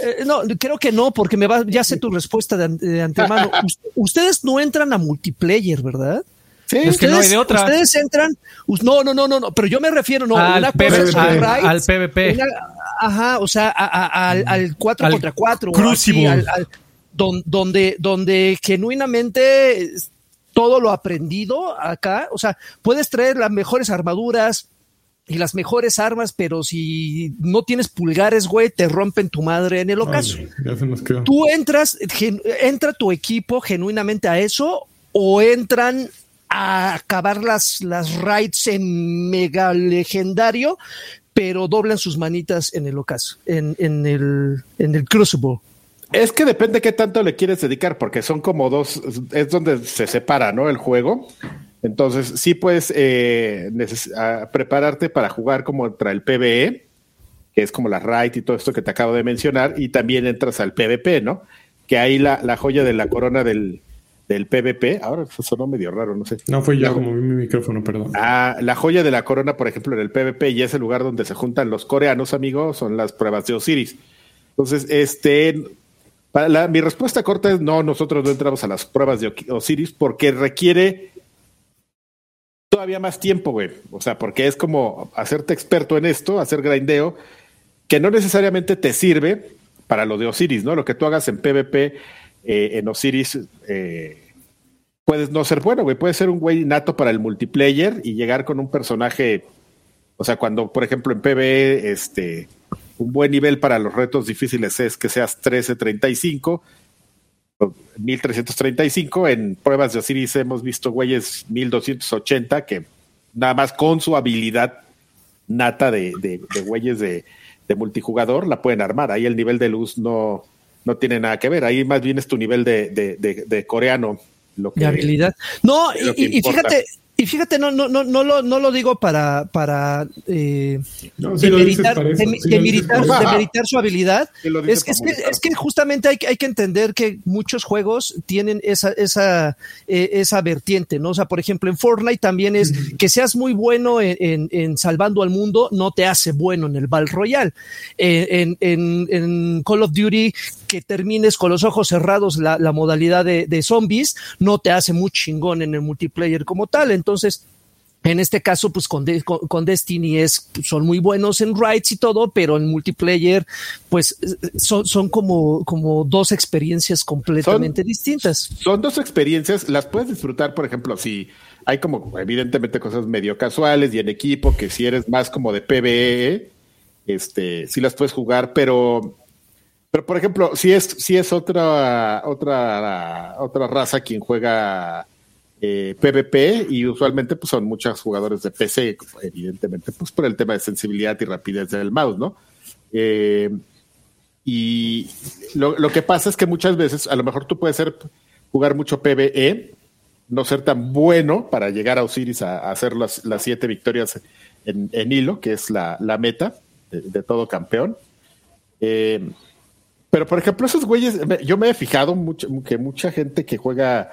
Eh, no, creo que no, porque me va, ya sé tu respuesta de, antemano. ustedes no entran a multiplayer, ¿verdad? Sí, es que no hay de otra. Ustedes entran, no, no, no, no, no, pero yo me refiero no, al, una PvP, al, PvP. ajá, o sea, al 4 contra 4. Crucible. donde, donde genuinamente todo lo aprendido acá, o sea, puedes traer las mejores armaduras, y las mejores armas, pero si no tienes pulgares, güey, te rompen tu madre en el ocaso. Tú entras, entra tu equipo genuinamente a eso o entran a acabar las, las raids en mega legendario, pero doblan sus manitas en el ocaso, en, en el, en el Crucible. Es que depende qué tanto le quieres dedicar, porque son como dos, es donde se separa, ¿no? El juego. Entonces, sí puedes eh, prepararte para jugar como contra el PvE, que es como la raid y todo esto que te acabo de mencionar, y también entras al PvP, ¿no? Que ahí la, la joya de la corona del, del PvP, ahora eso sonó medio raro, no sé. No, fue ya como mi micrófono, perdón. Ah, la joya de la corona, por ejemplo, en el PvP, y es el lugar donde se juntan los coreanos, amigos, son las pruebas de Osiris. Entonces, este, para mi respuesta corta es no, nosotros no entramos a las pruebas de Osiris porque requiere todavía más tiempo, güey. O sea, porque es como hacerte experto en esto, hacer grindeo, que no necesariamente te sirve para lo de Osiris, ¿no? Lo que tú hagas en PvP, eh, en Osiris, eh, puedes no ser bueno, güey. Puedes ser un güey nato para el multiplayer y llegar con un personaje. O sea, cuando, por ejemplo, en PvE, este, un buen nivel para los retos difíciles es que seas 13-35 1335. En pruebas de Osiris hemos visto güeyes 1280 que nada más con su habilidad nata de, de, de güeyes de, de, multijugador la pueden armar. Ahí el nivel de luz no, no tiene nada que ver. Ahí más bien es tu nivel de, de coreano. Lo que, de habilidad. No, y, y fíjate, y fíjate, no, no, no, no lo, no lo digo para, para eh, demeritar, su habilidad. Es, es, que, es que justamente hay, hay, que entender que muchos juegos tienen esa, esa, eh, esa vertiente, ¿no? O sea, por ejemplo, en Fortnite también es que seas muy bueno en, en, salvando al mundo, no te hace bueno en el Battle Royale. en, en, en, Call of Duty, que termines con los ojos cerrados la, la modalidad de, de, zombies, no te hace muy chingón en el multiplayer como tal. Entonces, entonces, en este caso, pues con, con, Destiny es, son muy buenos en rights y todo, pero en multiplayer, pues son, son como, como dos experiencias completamente distintas. Son dos experiencias, las puedes disfrutar, por ejemplo, si hay como evidentemente cosas medio casuales y en equipo, que si eres más como de PvE, este, sí las puedes jugar, pero, pero por ejemplo, si es, si es otra, otra, otra raza quien juega eh, PvP y usualmente pues son muchos jugadores de PC, evidentemente, pues por el tema de sensibilidad y rapidez del mouse, ¿no? Eh, y lo, que pasa es que muchas veces a lo mejor tú puedes ser, jugar mucho PvE, no ser tan bueno para llegar a Osiris a, hacer las, las, siete victorias en, hilo, que es la, meta de, todo campeón. Eh, pero por ejemplo, esos güeyes, yo me he fijado mucho, que mucha gente que juega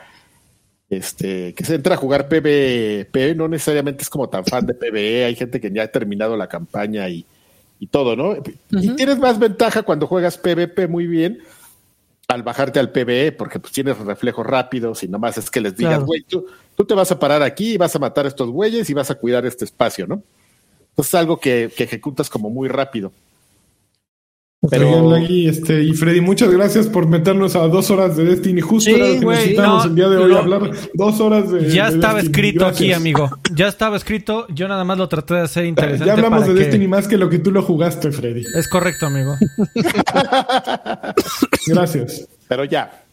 este, que se entra a jugar PvP, no necesariamente es como tan fan de PvE, hay gente que ya ha terminado la campaña y, todo, ¿no? Y tienes más ventaja cuando juegas PvP muy bien al bajarte al PvE, porque pues tienes reflejos rápidos y nomás es que les digas, güey, tú, tú, te vas a parar aquí y vas a matar a estos güeyes y vas a cuidar este espacio, ¿no? Entonces es algo que, que ejecutas como muy rápido. Pero... este, y Freddy, muchas gracias por meternos a dos horas de Destiny. Justo era lo que necesitábamos el día de hoy, hablar dos horas de. Ya estaba escrito aquí, amigo. Ya estaba escrito. Yo nada más lo traté de hacer interesante. Ya hablamos de Destiny más que lo que tú lo jugaste, Freddy. Es correcto, amigo. gracias. Pero ya,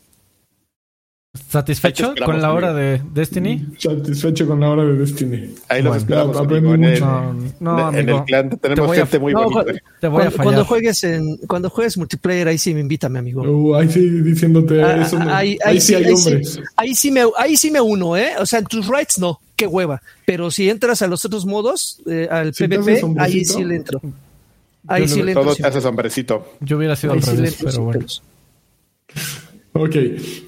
¿Satisfecho con la hora de Destiny? Satisfecho con la hora de Destiny. Ahí los esperamos. En el, no, en el clan tenemos gente muy bonita. Te voy cuando, a cuando juegues en cuando juegues multiplayer ahí sí me invítame, amigo. Uh, ahí sí diciéndote ah, eso. ahí, ahí, sí, hay hombres. ahí sí me ahí sí me uno, ¿eh? O sea, en tus rights no, qué hueva. Pero si entras a los otros modos, eh, al PvP, ahí sí le entro. Ahí sí le entro. Todo te hace hombrecito. Yo hubiera sido al revés, pero bueno. Ok,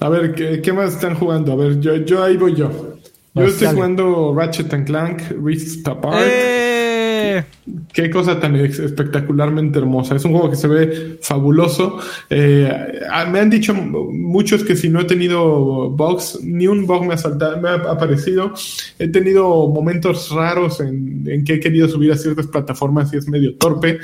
a ver, ¿qué, más están jugando? A ver, yo, yo ahí voy yo. Yo estoy jugando Ratchet and Clank Rift Apart. ¡Eh! Qué cosa tan espectacularmente hermosa. Es un juego que se ve fabuloso. Eh, me han dicho muchos que si no he tenido bugs, ni un bug me ha, saltado, me ha aparecido. He tenido momentos raros en, en, que he querido subir a ciertas plataformas y es medio torpe.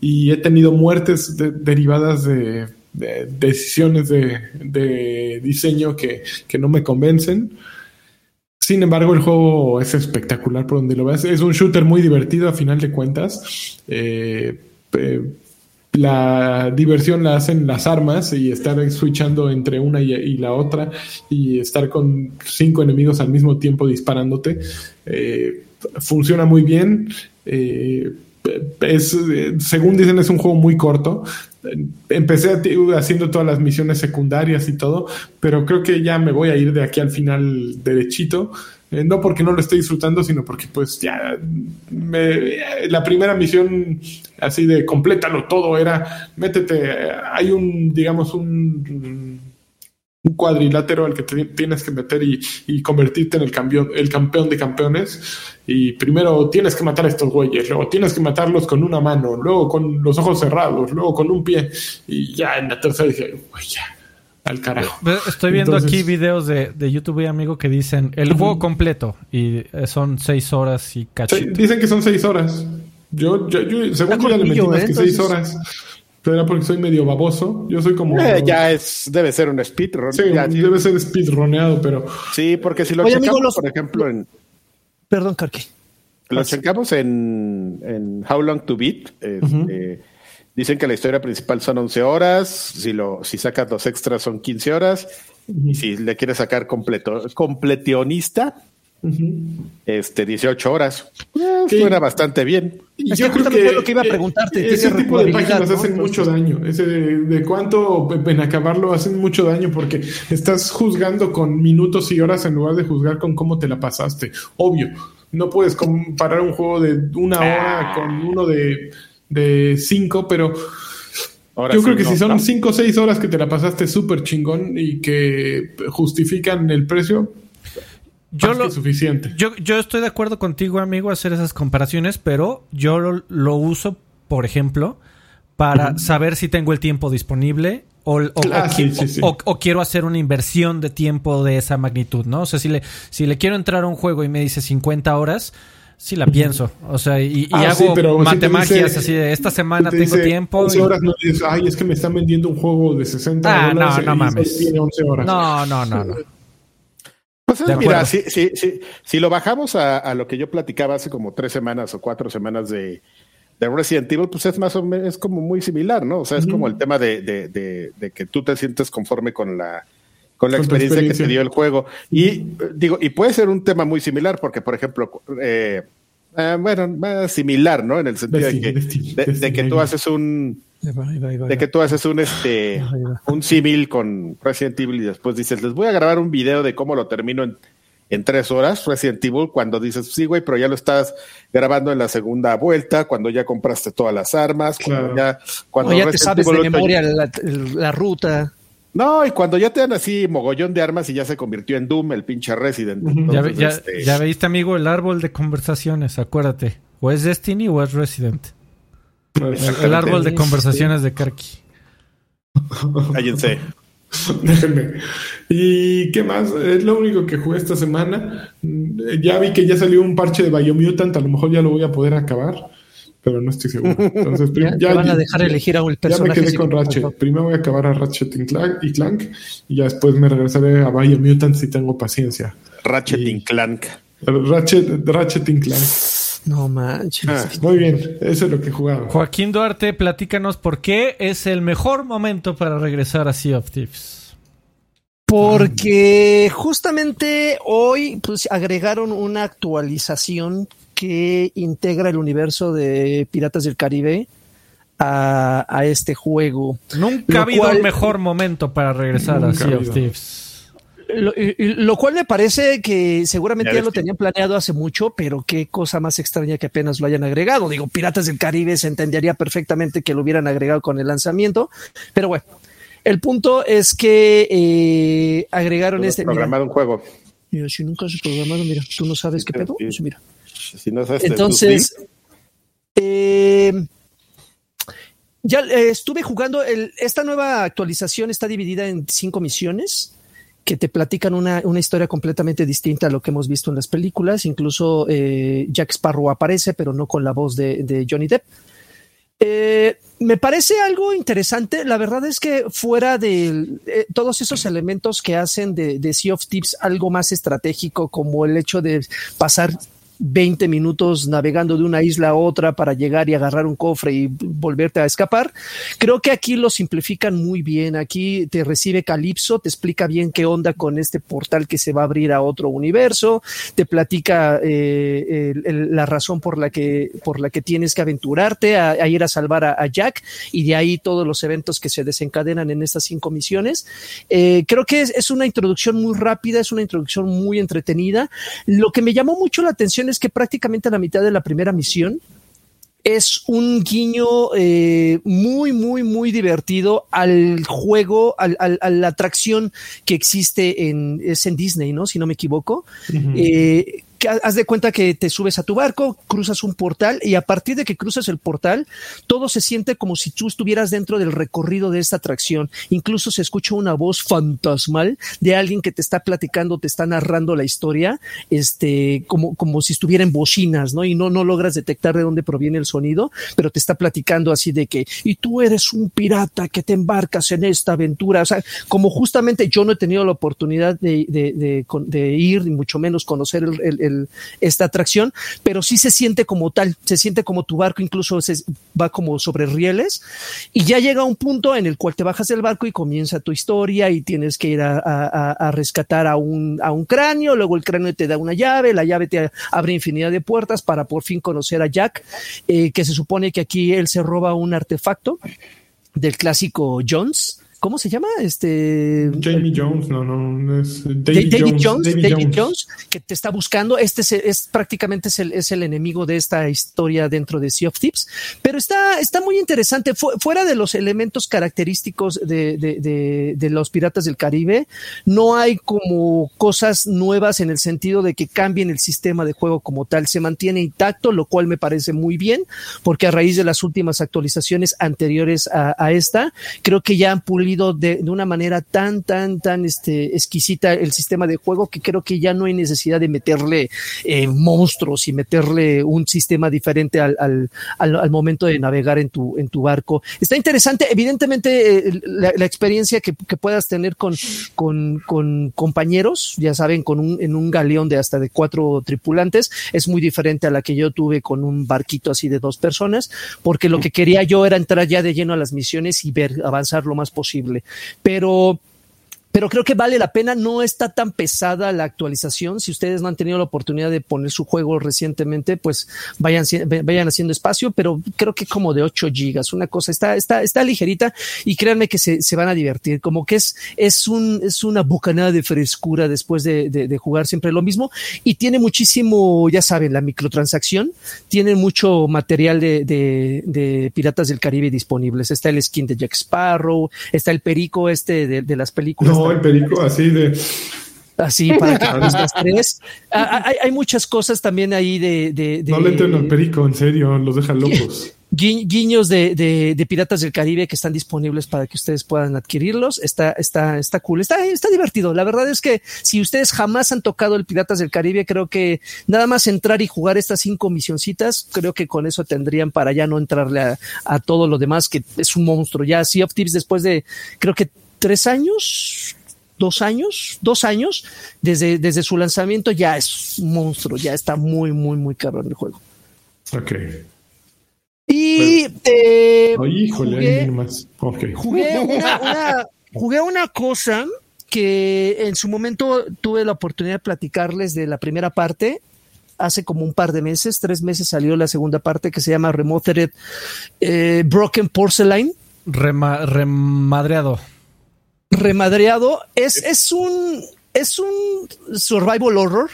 Y he tenido muertes derivadas de decisiones de, diseño que, no me convencen. Sin embargo, el juego es espectacular por donde lo veas. Es un shooter muy divertido a final de cuentas. Eh, la diversión la hacen las armas y estar switchando entre una y, la otra y estar con cinco enemigos al mismo tiempo disparándote. Eh, funciona muy bien. Eh, es, según dicen, es un juego muy corto. Empecé haciendo todas las misiones secundarias y todo, pero creo que ya me voy a ir de aquí al final derechito. Eh, no porque no lo esté disfrutando, sino porque pues ya la primera misión así de complétalo todo era métete, hay un, digamos, un un cuadrilátero al que te tienes que meter y, convertirte en el, campeón, el campeón de campeones. Y primero tienes que matar a estos güeyes, luego tienes que matarlos con una mano, luego con los ojos cerrados, luego con un pie. Y ya en la tercera dije, güey, ya, al carajo. Estoy viendo aquí videos de, de YouTube, amigo, que dicen el juego completo y eh, son seis horas y cachito. dicen que son seis horas. Yo, yo, yo según yo ya le metí más que seis horas. Era porque soy medio baboso. Yo soy como. Eh, ya es, debe ser un speedrun. Sí, debe ser speedroneado, pero. Sí, porque si lo checamos, por ejemplo, en. Perdón, Carqui. Lo checamos en, en How Long to Beat. Este, Dicen que la historia principal son 11 horas, si lo si sacas los extras son 15 horas, y si le quieres sacar completo, completionista, este 18 horas. Eh, suena bastante bien. Y yo creo que, lo que iba a preguntarte. Ese tipo de páginas hacen mucho daño. Ese de, cuánto en acabarlo hacen mucho daño porque estás juzgando con minutos y horas en lugar de juzgar con cómo te la pasaste. Obvio, no puedes comparar un juego de una hora con uno de de 5, pero yo creo que si son 5 o 6 horas que te la pasaste súper chingón y que justifican el precio, yo lo, suficiente. Yo, yo estoy de acuerdo contigo, amigo, hacer esas comparaciones, pero yo lo, uso, por ejemplo, para saber si tengo el tiempo disponible o, ah, o, quiero hacer una inversión de tiempo de esa magnitud, ¿no? O sea, si le, si le quiero entrar a un juego y me dice 50 horas, Sí la pienso, o sea, y, ah, hago matemagias así de esta semana tengo tiempo. y... horas no dices, ay, es que me están vendiendo un juego de 60 ah, no, no mames. Tiene 11 horas. No, no, no, no. Pues mira, si, si, si, si, lo bajamos a, a, lo que yo platicaba hace como tres semanas o cuatro semanas de, de Resident Evil, pues es más o menos, es como muy similar, ¿no? O sea, es como el tema de, de, de, de que tú te sientes conforme con la, con la experiencia, que te dio el juego. Y digo, y puede ser un tema muy similar, porque, por ejemplo, eh, eh, bueno, similar, ¿no? En el sentido de, que, de, que tú haces un de que tú haces un este un símil con Resident Evil y después dices, les voy a grabar un video de cómo lo termino en, en tres horas, Resident Evil, cuando dices, sí, güey, pero ya lo estás grabando en la segunda vuelta, cuando ya compraste todas las armas, cuando ya, cuando ya te sabes de memoria la, la, ruta. No, y cuando ya te dan así mogollón de armas y ya se convirtió en Doom, el pinche Resident. ya, este, ya, veiste, amigo, el árbol de conversaciones, acuérdate. O es Destiny o es Resident. El, árbol de conversaciones de Karki. Cállense. Déjenme. ¿Y qué más? Es lo único que jugué esta semana. Ya vi que ya salió un parche de Biomutant, a lo mejor ya lo voy a poder acabar pero no estoy seguro. Entonces, ya, van a dejar elegir a un personaje. Ya me quedé con Ratchet. Primero voy a acabar a Ratchet y Clank, y ya después me regresaré a Biomutant si tengo paciencia. Ratchet y Clank. Ratchet, Ratchet Clank. No manches. Ah, muy bien, eso es lo que jugaba. Joaquín Duarte, platícanos por qué es el mejor momento para regresar a Sea of Thieves. Porque justamente hoy pues, agregaron una actualización que integra el universo de Piratas del Caribe a, este juego. Nunca ha habido un mejor momento para regresar a Sea of Thieves. Lo, cual me parece que seguramente ya, lo tenían planeado hace mucho, pero qué cosa más extraña que apenas lo hayan agregado. Digo, Piratas del Caribe se entendería perfectamente que lo hubieran agregado con el lanzamiento, pero bueno, el punto es que eh, agregaron este. Programado un juego. Mira, si nunca has programado, mira, tú no sabes qué pedo. Pues mira. Este, Entonces, eh, ya eh, estuve jugando. esta nueva actualización está dividida en cinco misiones que te platican una, historia completamente distinta a lo que hemos visto en las películas. Incluso eh, Jack Sparrow aparece, pero no con la voz de, Johnny Depp. me parece algo interesante. La verdad es que fuera de todos esos elementos que hacen de, de Sea of Tips algo más estratégico, como el hecho de pasar 20 minutos navegando de una isla a otra para llegar y agarrar un cofre y volverte a escapar. Creo que aquí lo simplifican muy bien. Aquí te recibe Calypso, te explica bien qué onda con este portal que se va a abrir a otro universo, te platica eh, la razón por la que por la que tienes que aventurarte a, ir a salvar a, Jack y de ahí todos los eventos que se desencadenan en estas cinco misiones. Eh, creo que es una introducción muy rápida, es una introducción muy entretenida. Lo que me llamó mucho la atención es que prácticamente a la mitad de la primera misión es un guiño eh, muy, muy, muy divertido al juego, al, a la atracción que existe en, es en Disney, ¿no? Si no me equivoco haz de cuenta que te subes a tu barco, cruzas un portal y a partir de que cruzas el portal, todo se siente como si tú estuvieras dentro del recorrido de esta atracción. Incluso se escucha una voz fantasmal de alguien que te está platicando, te está narrando la historia, este, como, como si estuviera en bocinas, ¿no? Y no, no logras detectar de dónde proviene el sonido, pero te está platicando así de que, y tú eres un pirata que te embarcas en esta aventura. O sea, como justamente yo no he tenido la oportunidad de, de, de, ir, y mucho menos conocer el, esta atracción, pero sí se siente como tal, se siente como tu barco incluso se, va como sobre rieles y ya llega un punto en el cual te bajas del barco y comienza tu historia y tienes que ir a, rescatar a un, a un cráneo, luego el cráneo te da una llave, la llave te abre infinidad de puertas para por fin conocer a Jack, eh, que se supone que aquí él se roba un artefacto del clásico Jones ¿Cómo se llama? Este. Jamie Jones, no, no, es David, Jones, David, Jones, que te está buscando. Este es, prácticamente es el, es el, enemigo de esta historia dentro de Sea of Thieves, pero está, está muy interesante. fuera de los elementos característicos de, de, de, los piratas del Caribe, no hay como cosas nuevas en el sentido de que cambien el sistema de juego como tal. Se mantiene intacto, lo cual me parece muy bien, porque a raíz de las últimas actualizaciones anteriores a, a esta, creo que ya han pulido de, de, una manera tan, tan, tan este, exquisita el sistema de juego que creo que ya no hay necesidad de meterle eh, monstruos y meterle un sistema diferente al, al, al, momento de navegar en tu, en tu barco. Está interesante, evidentemente, eh, la, la, experiencia que, que, puedas tener con, con, con compañeros, ya saben, con un, en un galeón de hasta de cuatro tripulantes, es muy diferente a la que yo tuve con un barquito así de dos personas, porque lo que quería yo era entrar ya de lleno a las misiones y ver avanzar lo más posible pero pero creo que vale la pena. No está tan pesada la actualización. Si ustedes no han tenido la oportunidad de poner su juego recientemente, pues vayan, vayan haciendo espacio, pero creo que como de 8 gigas, una cosa está, está, está ligerita y créanme que se, se van a divertir. Como que es, es un, es una bocanada de frescura después de, de, jugar siempre lo mismo y tiene muchísimo, ya saben, la microtransacción. Tiene mucho material de, de, de Piratas del Caribe disponibles. Está el skin de Jack Sparrow, está el perico este de, de las películas el perico así de... Así para que las tres. Ah, ah, hay, hay, muchas cosas también ahí de. de, no le entren al perico, en serio, los dejan locos. Guiños de, de, Piratas del Caribe que están disponibles para que ustedes puedan adquirirlos. Está, está, está cool, está, está divertido. La verdad es que si ustedes jamás han tocado el Piratas del Caribe, creo que nada más entrar y jugar estas cinco misioncitas, creo que con eso tendrían para ya no entrarle a, a todo lo demás, que es un monstruo. Ya Sea of Tips después de, creo que tres años, dos años, dos años, desde, desde su lanzamiento ya es un monstruo, ya está muy, muy, muy cabrón el juego. Ok. Y eh, jugué, más. jugué, una, jugué una cosa que en su momento tuve la oportunidad de platicarles de la primera parte. Hace como un par de meses, tres meses salió la segunda parte que se llama Remothered eh, Broken Porcelain. remadreado remadreado. Es, es un es un survival horror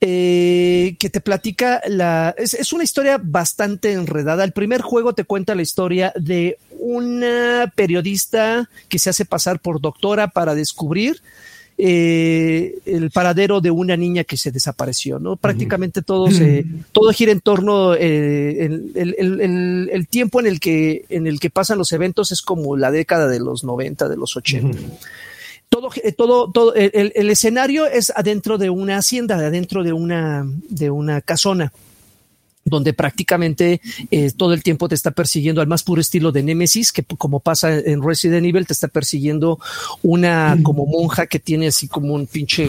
eh, que te platica la. Es, es, una historia bastante enredada. El primer juego te cuenta la historia de una periodista que se hace pasar por doctora para descubrir eh, el paradero de una niña que se desapareció, ¿no? Prácticamente todo se, todo gira en torno, eh, el, el, el, tiempo en el que, en el que pasan los eventos es como la década de los 90, de los 80. Todo, eh, todo, todo, el, el, escenario es adentro de una hacienda, adentro de una, de una casona donde prácticamente eh, todo el tiempo te está persiguiendo al más puro estilo de Nemesis, que como pasa en Resident Evil, te está persiguiendo una como monja que tiene así como un pinche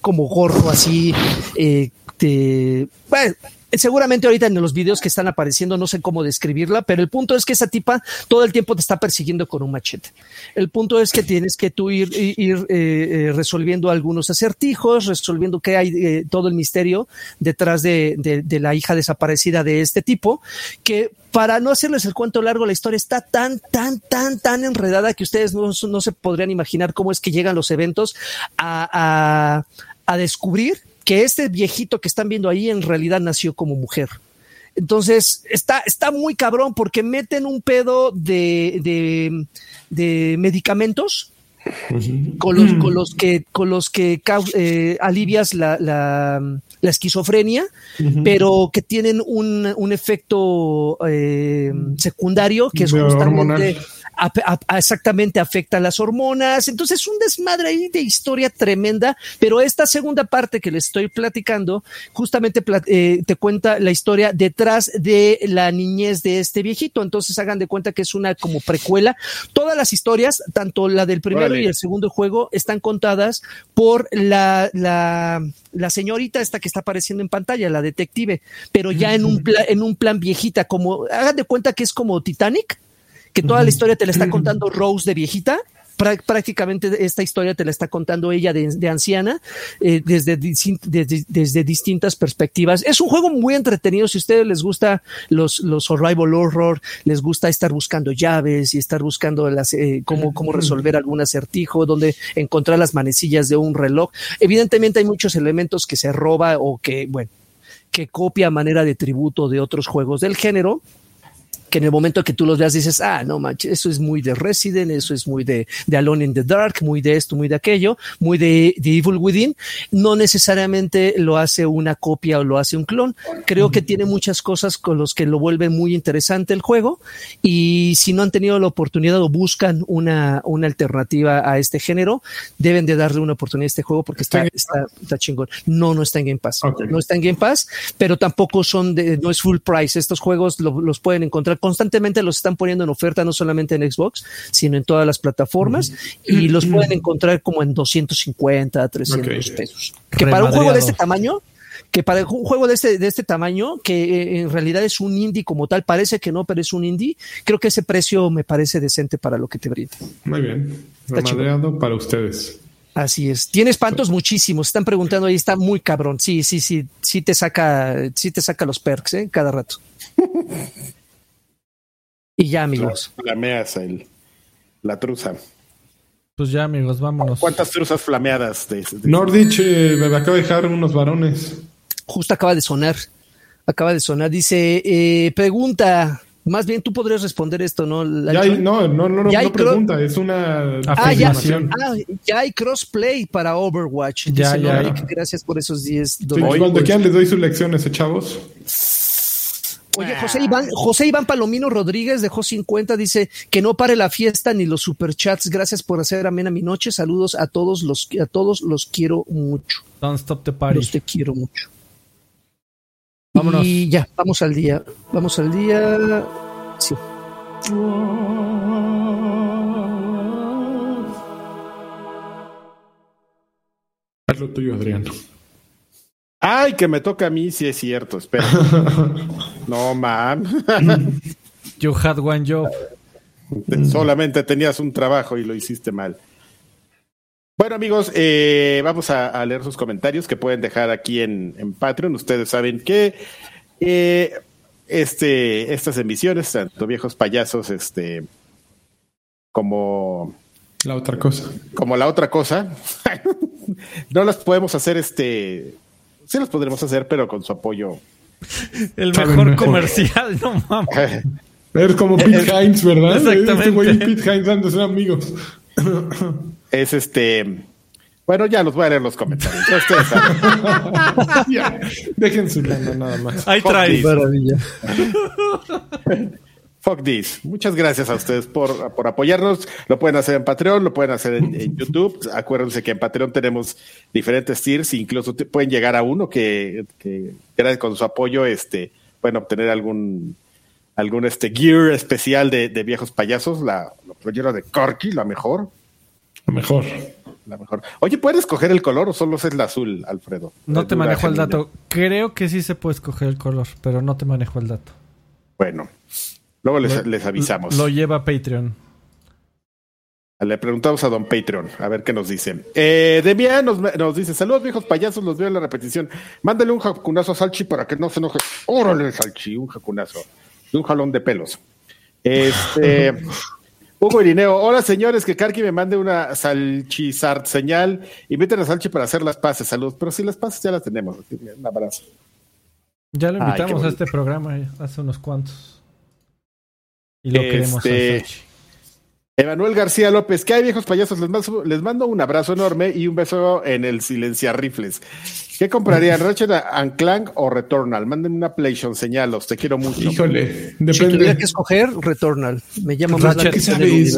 como gorro así, eh, te, bueno, seguramente ahorita en los videos que están apareciendo no sé cómo describirla, pero el punto es que esa tipa todo el tiempo te está persiguiendo con un machete. El punto es que tienes que tú ir, eh, eh, resolviendo algunos acertijos, resolviendo qué hay, eh, todo el misterio detrás de, de, de, la hija desaparecida de este tipo, que para no hacerles el cuento largo, la historia está tan, tan, tan, tan enredada que ustedes no, no se podrían imaginar cómo es que llegan los eventos a, a, a descubrir que este viejito que están viendo ahí en realidad nació como mujer. Entonces, está, está muy cabrón porque meten un pedo de, de, de medicamentos con los, con los que, con los que eh, alivias la, la, la esquizofrenia, pero que tienen un, un efecto eh, secundario que es exactamente afecta las hormonas. Entonces, un desmadre ahí de historia tremenda, pero esta segunda parte que les estoy platicando, justamente eh, te cuenta la historia detrás de la niñez de este viejito. Entonces, hagan de cuenta que es una como precuela. Todas las historias, tanto la del primero y el segundo juego, están contadas por la, la, la señorita esta que está apareciendo en pantalla, la detective, pero ya en un, en un plan viejita, como, hagan de cuenta que es como Titanic, que toda la historia te la está contando Rose de viejita prácticamente esta historia te la está contando ella de, anciana eh, desde, desde, distintas perspectivas. Es un juego muy entretenido. Si a ustedes les gusta los, los survival horror, les gusta estar buscando llaves y estar buscando las, eh, cómo, cómo resolver algún acertijo, donde encontrar las manecillas de un reloj. Evidentemente hay muchos elementos que se roba o que, bueno, que copia a manera de tributo de otros juegos del género, que en el momento que tú los veas dices, ah, no manches, eso es muy de Resident, eso es muy de, de Alone in the Dark, muy de esto, muy de aquello, muy de, Evil Within. No necesariamente lo hace una copia o lo hace un clon. Creo que tiene muchas cosas con los que lo vuelve muy interesante el juego. Y si no han tenido la oportunidad o buscan una, una alternativa a este género, deben de darle una oportunidad a este juego porque está, está, está chingón. No, no está en Game Pass. No está en Game Pass, pero tampoco son de, no es full price. Estos juegos los pueden encontrar constantemente los están poniendo en oferta no solamente en Xbox, sino en todas las plataformas y los pueden encontrar como en 250, 300 pesos. Que para un juego de este tamaño, que para un juego de este, de este tamaño, que eh, en realidad es un indie como tal, parece que no, pero es un indie, creo que ese precio me parece decente para lo que te brinda. Muy bien. Remadreado para ustedes. Así es. Tiene espantos muchísimos. Están preguntando ahí, está muy cabrón. Sí, sí, sí, sí te saca, sí te saca los perks, ¿eh? Cada rato. Y ya, amigos. Flameas el, la truza. Pues ya, amigos, vámonos. ¿Cuántas truzas flameadas? De, Nordich eh, me acaba de dejar unos varones. Justo acaba de sonar. Acaba de sonar. Dice, eh, pregunta. Más bien tú podrías responder esto, ¿no? Ya hay, no, no, no, no pregunta, es una ah, ya, ah, ya, hay crossplay para Overwatch. Ya, ya. Gracias por esos 10 dólares. cuando quieran les doy sus lecciones, ¿eh, chavos. Oye, José Iván, José Iván Palomino Rodríguez dejó 50, dice que no pare la fiesta ni los superchats. Gracias por hacer amena mi noche. Saludos a todos los a todos los quiero mucho. Don't stop the party. Los te quiero mucho. Vámonos. Y ya, vamos al día. Vamos al día. Sí. Haz lo tuyo, Adriano. Ay, que me toca a mí, sí es cierto, espera. no, man. you had one job. Solamente tenías un trabajo y lo hiciste mal. Bueno, amigos, eh, vamos a, leer sus comentarios que pueden dejar aquí en, Patreon. Ustedes saben que eh, este, estas emisiones, tanto viejos payasos, este, como la otra cosa, como la otra cosa, no las podemos hacer este sí los podremos hacer, pero con su apoyo. El mejor comercial, no mames. Es como Pete Hines, ¿verdad? Exactamente. Este güey y Pete Hines antes ser amigos. Es este. Bueno, ya los voy a leer los comentarios. dejen su lana nada más. Ahí trae. Maravilla. Fuck this. Muchas gracias a ustedes por, por apoyarnos. Lo pueden hacer en Patreon, lo pueden hacer en, YouTube. Acuérdense que en Patreon tenemos diferentes tiers, incluso pueden llegar a uno que, que, con su apoyo este, pueden obtener algún algún este gear especial de, viejos payasos, la, la de Corky, la mejor. La mejor. La mejor. Oye, ¿puedes escoger el color o solo es el azul, Alfredo? No te manejo el dato. Creo que sí se puede escoger el color, pero no te manejo el dato. Bueno, Luego les, avisamos. Lo lleva Patreon. Le preguntamos a don Patreon, a ver qué nos dicen. Eh, Demian nos, dice: Saludos, viejos payasos, los veo en la repetición. Mándale un jacunazo a Salchi para que no se enoje. Órale, Salchi, un jacunazo. Un jalón de pelos. Este. Hugo Irineo, hola señores, que Karki me mande una salchizart señal. Inviten a Salchi para hacer las paces. Saludos. Pero si las paces ya las tenemos. Un abrazo. Ya lo invitamos a este programa hace unos cuantos. Y lo queremos este, Emanuel García López, ¿qué hay viejos payasos? Les mando, les mando, un abrazo enorme y un beso en el silenciar rifles. ¿Qué comprarían, Ratchet and Clank o Returnal? Mándenme una PlayStation, señalos, te quiero mucho. Híjole, depende. Si tuviera que escuchar, Returnal. Me llama más la ¿qué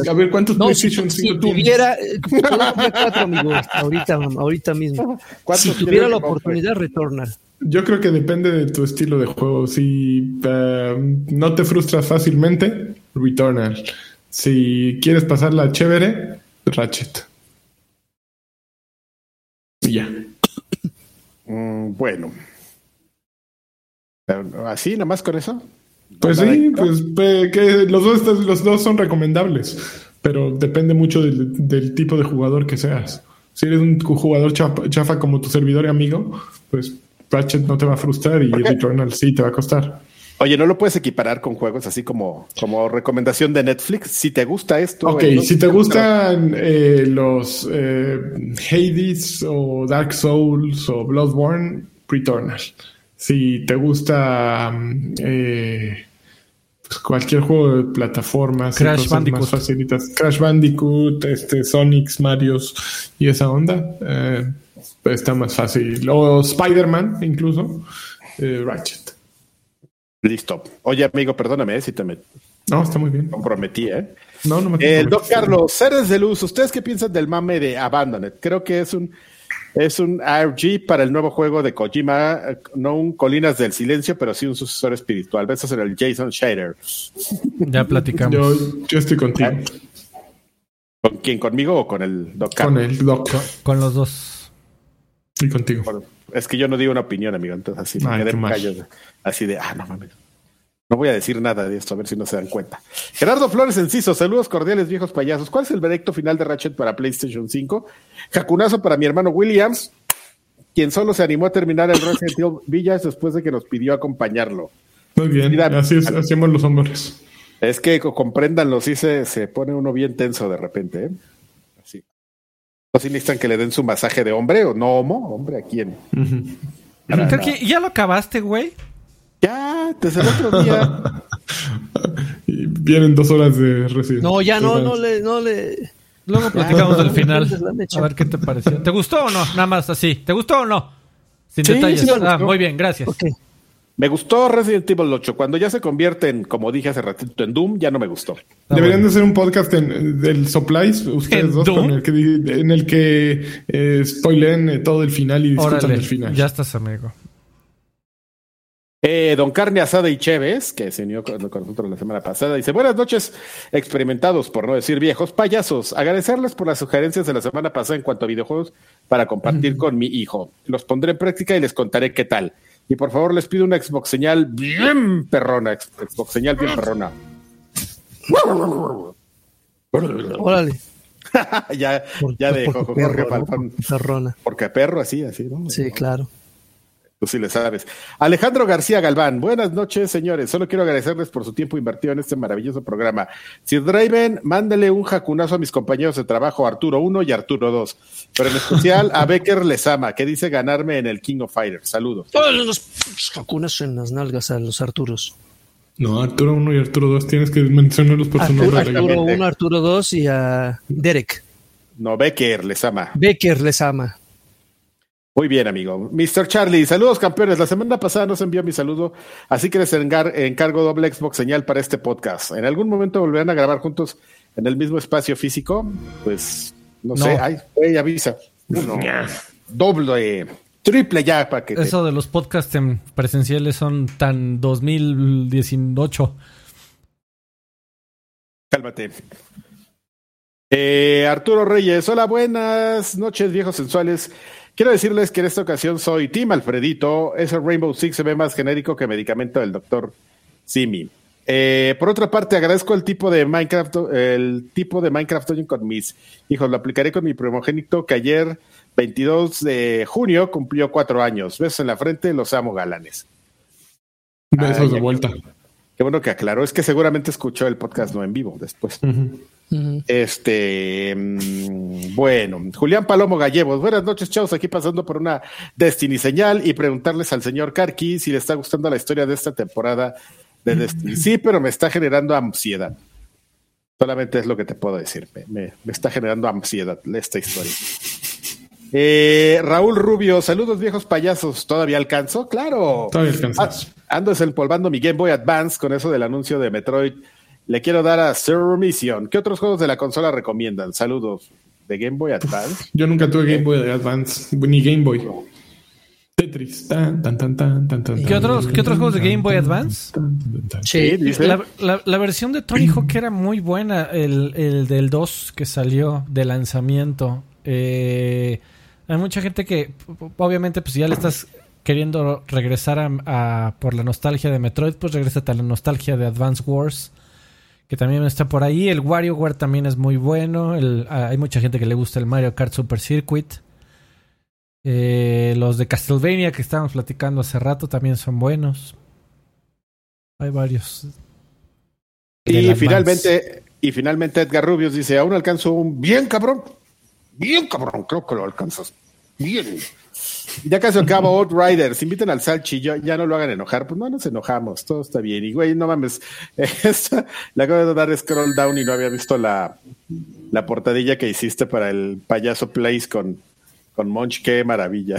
A ver, ¿cuántos no, PlayStation si, si tuviera, eh, cuatro, amigo, ahorita, ahorita mismo. Si tuviera la oportunidad, Returnal. Yo creo que depende de tu estilo de juego. Si uh, no te frustras fácilmente, Returnal. Si quieres pasarla chévere, Ratchet. Y ya. Mm, bueno. ¿Así, nada más con eso? Pues sí, pues que los dos, los dos son recomendables, pero depende mucho del, tipo de jugador que seas. Si eres un jugador chafa, como tu servidor y amigo, pues Ratchet no te va a frustrar y Returnal sí te va a costar. Oye, ¿no lo puedes equiparar con juegos así como, como recomendación de Netflix? Si te gusta esto. Ok, si te gustan eh, los eh, Hades o Dark Souls o Bloodborne, Returnal. Si te gusta mm, eh, pues cualquier juego de plataformas, Crash Bandicoot. más facilitas, Crash Bandicoot, este, Sonics, Marios y esa onda, está más fácil. O Spider-Man, incluso, Ratchet. Listo. Oye, amigo, perdóname si te me. No, está muy bien. Comprometí, ¿eh? No, no me El Doc Carlos, seres de luz, ¿ustedes qué piensan del mame de Abandoned? Creo que es un es un RG para el nuevo juego de Kojima, no un Colinas del Silencio, pero sí un sucesor espiritual. Besos en el Jason Shader. Ya platicamos. Yo, estoy contigo. ¿Con quién? ¿Conmigo o con el Doc Carlos? Con el Doc. Con, los dos. Y contigo. es que yo no digo una opinión, amigo, entonces así me quedé callo. Así de, ah, no mames. No voy a decir nada de esto, a ver si no se dan cuenta. Gerardo Flores Enciso, saludos cordiales, viejos payasos. ¿Cuál es el veredicto final de Ratchet para PlayStation 5? Jacunazo para mi hermano Williams, quien solo se animó a terminar el Resident Evil Villas después de que nos pidió acompañarlo. Muy bien, así es, hacemos los hombres. Es que compréndanlo, sí se, se pone uno bien tenso de repente, ¿eh? Así. ¿O si necesitan que le den su masaje de hombre o no homo? ¿Hombre a quién? Creo que ya lo acabaste, güey. Ya, desde el otro día. y vienen dos horas de residencia. No, ya no, no le, no le. Luego platicamos del final. A ver qué te pareció. ¿Te gustó o no? Nada más así. ¿Te gustó o no? Sin detalles. ah, muy bien, gracias. Me gustó Resident Evil 8. Cuando ya se convierte en, como dije hace ratito, en Doom, ya no me gustó. Deberían de hacer un podcast en, del Supplies, ustedes dos, con el que, en el que eh, spoilen eh, todo el final y discutan el final. Ya estás, amigo. Eh, don Carne Asada y Chévez, que se unió con, nosotros la semana pasada, dice: Buenas noches, experimentados, por no decir viejos, payasos. Agradecerles por las sugerencias de la semana pasada en cuanto a videojuegos para compartir con mi hijo. Los pondré en práctica y les contaré qué tal. Y por favor, les pido una Xbox señal bien perrona. Xbox señal bien perrona. Órale. ya, ya de Jorge Perrona. Porque perro así, así, ¿no? Sí, claro. Tú sí le sabes. Alejandro García Galván, buenas noches, señores. Solo quiero agradecerles por su tiempo invertido en este maravilloso programa. Si Draven, mándele un jacunazo a mis compañeros de trabajo, Arturo 1 y Arturo 2. Pero en especial a Becker Lesama, que dice ganarme en el King of Fighters. Saludos. Todos los jacunas en las nalgas a los Arturos. No, Arturo 1 y Arturo 2 tienes que mencionarlos por su nombre. Arturo 1, Arturo 2 y a Derek. No, Becker Lesama. Becker Lesama. Muy bien, amigo. Mr. Charlie, saludos campeones. La semana pasada nos envió mi saludo, así que les encargo doble Xbox señal para este podcast. ¿En algún momento volverán a grabar juntos en el mismo espacio físico? Pues no, sé. Ay, avisa. Doble, triple ya para que. Eso de los podcasts presenciales son tan 2018. Cálmate. Eh, Arturo Reyes, hola, buenas noches, viejos sensuales. Quiero decirles que en esta ocasión soy Tim Alfredito. Ese Rainbow Six se ve más genérico que medicamento del doctor Simi. Eh, por otra parte, agradezco el tipo de Minecraft, el tipo de Minecraft con mis hijos. Lo aplicaré con mi primogénito que ayer, 22 de junio, cumplió cuatro años. Besos en la frente, los amo galanes. Besos de vuelta. Qué bueno que aclaró. Es que seguramente escuchó el podcast no en vivo después. Este, mm, bueno, Julián Palomo Gallegos, buenas noches, chavos, aquí pasando por una Destiny señal y preguntarles al señor Karki si le está gustando la historia de esta temporada de Destiny. Sí, pero me está generando ansiedad. Solamente es lo que te puedo decir. Me, está generando ansiedad esta historia. Eh, Raúl Rubio, saludos viejos payasos. ¿Todavía alcanzo? Claro. Todavía alcanzas. Ah, ando desempolvando mi Game Boy Advance con eso del anuncio de Metroid. Le quiero dar a Sir Mission. ¿Qué otros juegos de la consola recomiendan? Saludos. ¿De Game Boy Advance? Yo nunca tuve Game Boy Advance, ni Game Boy. Tetris. Tan, tan, tan, tan, tan, ¿Qué otros, ¿qué otros juegos de Game Boy Advance? Sí, la, la, versión de Tony Hawk era muy buena, el, el del 2 que salió de lanzamiento. Eh, hay mucha gente que, obviamente, pues ya le estás queriendo regresar a, por la nostalgia de Metroid, pues regresa a la nostalgia de Advance Wars, que también está por ahí. El WarioWare también es muy bueno. hay mucha gente que le gusta el Mario Kart Super Circuit. Eh, los de Castlevania que estábamos platicando hace rato también son buenos. Hay varios. Y finalmente, y finalmente Edgar Rubios dice, aún alcanzo un bien cabrón. Bien cabrón, creo que lo alcanzas. Bien. Ya casi acabo Outriders, inviten al Salchi, ya, ya no lo hagan enojar, pues no nos enojamos, todo está bien. Y güey, no mames, le acabo de dar scroll down y no había visto la, la portadilla que hiciste para el payaso Place con con Monch, qué maravilla.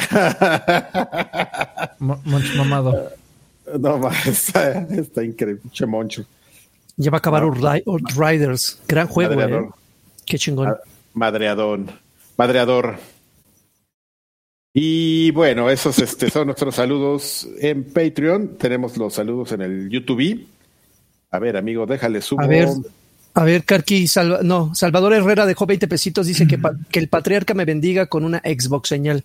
Monch mamado. No más, está, increíble, che Moncho. Ya va a acabar Riders. Gran juego, eh. Qué chingón. Madreadón. Madreador. Y bueno, esos este, son nuestros saludos en Patreon. Tenemos los saludos en el YouTube. A ver, amigo, déjale subo. A ver, a ver, Carqui, no, Salvador Herrera dejó 20 pesitos, dice que, que el patriarca me bendiga con una Xbox señal.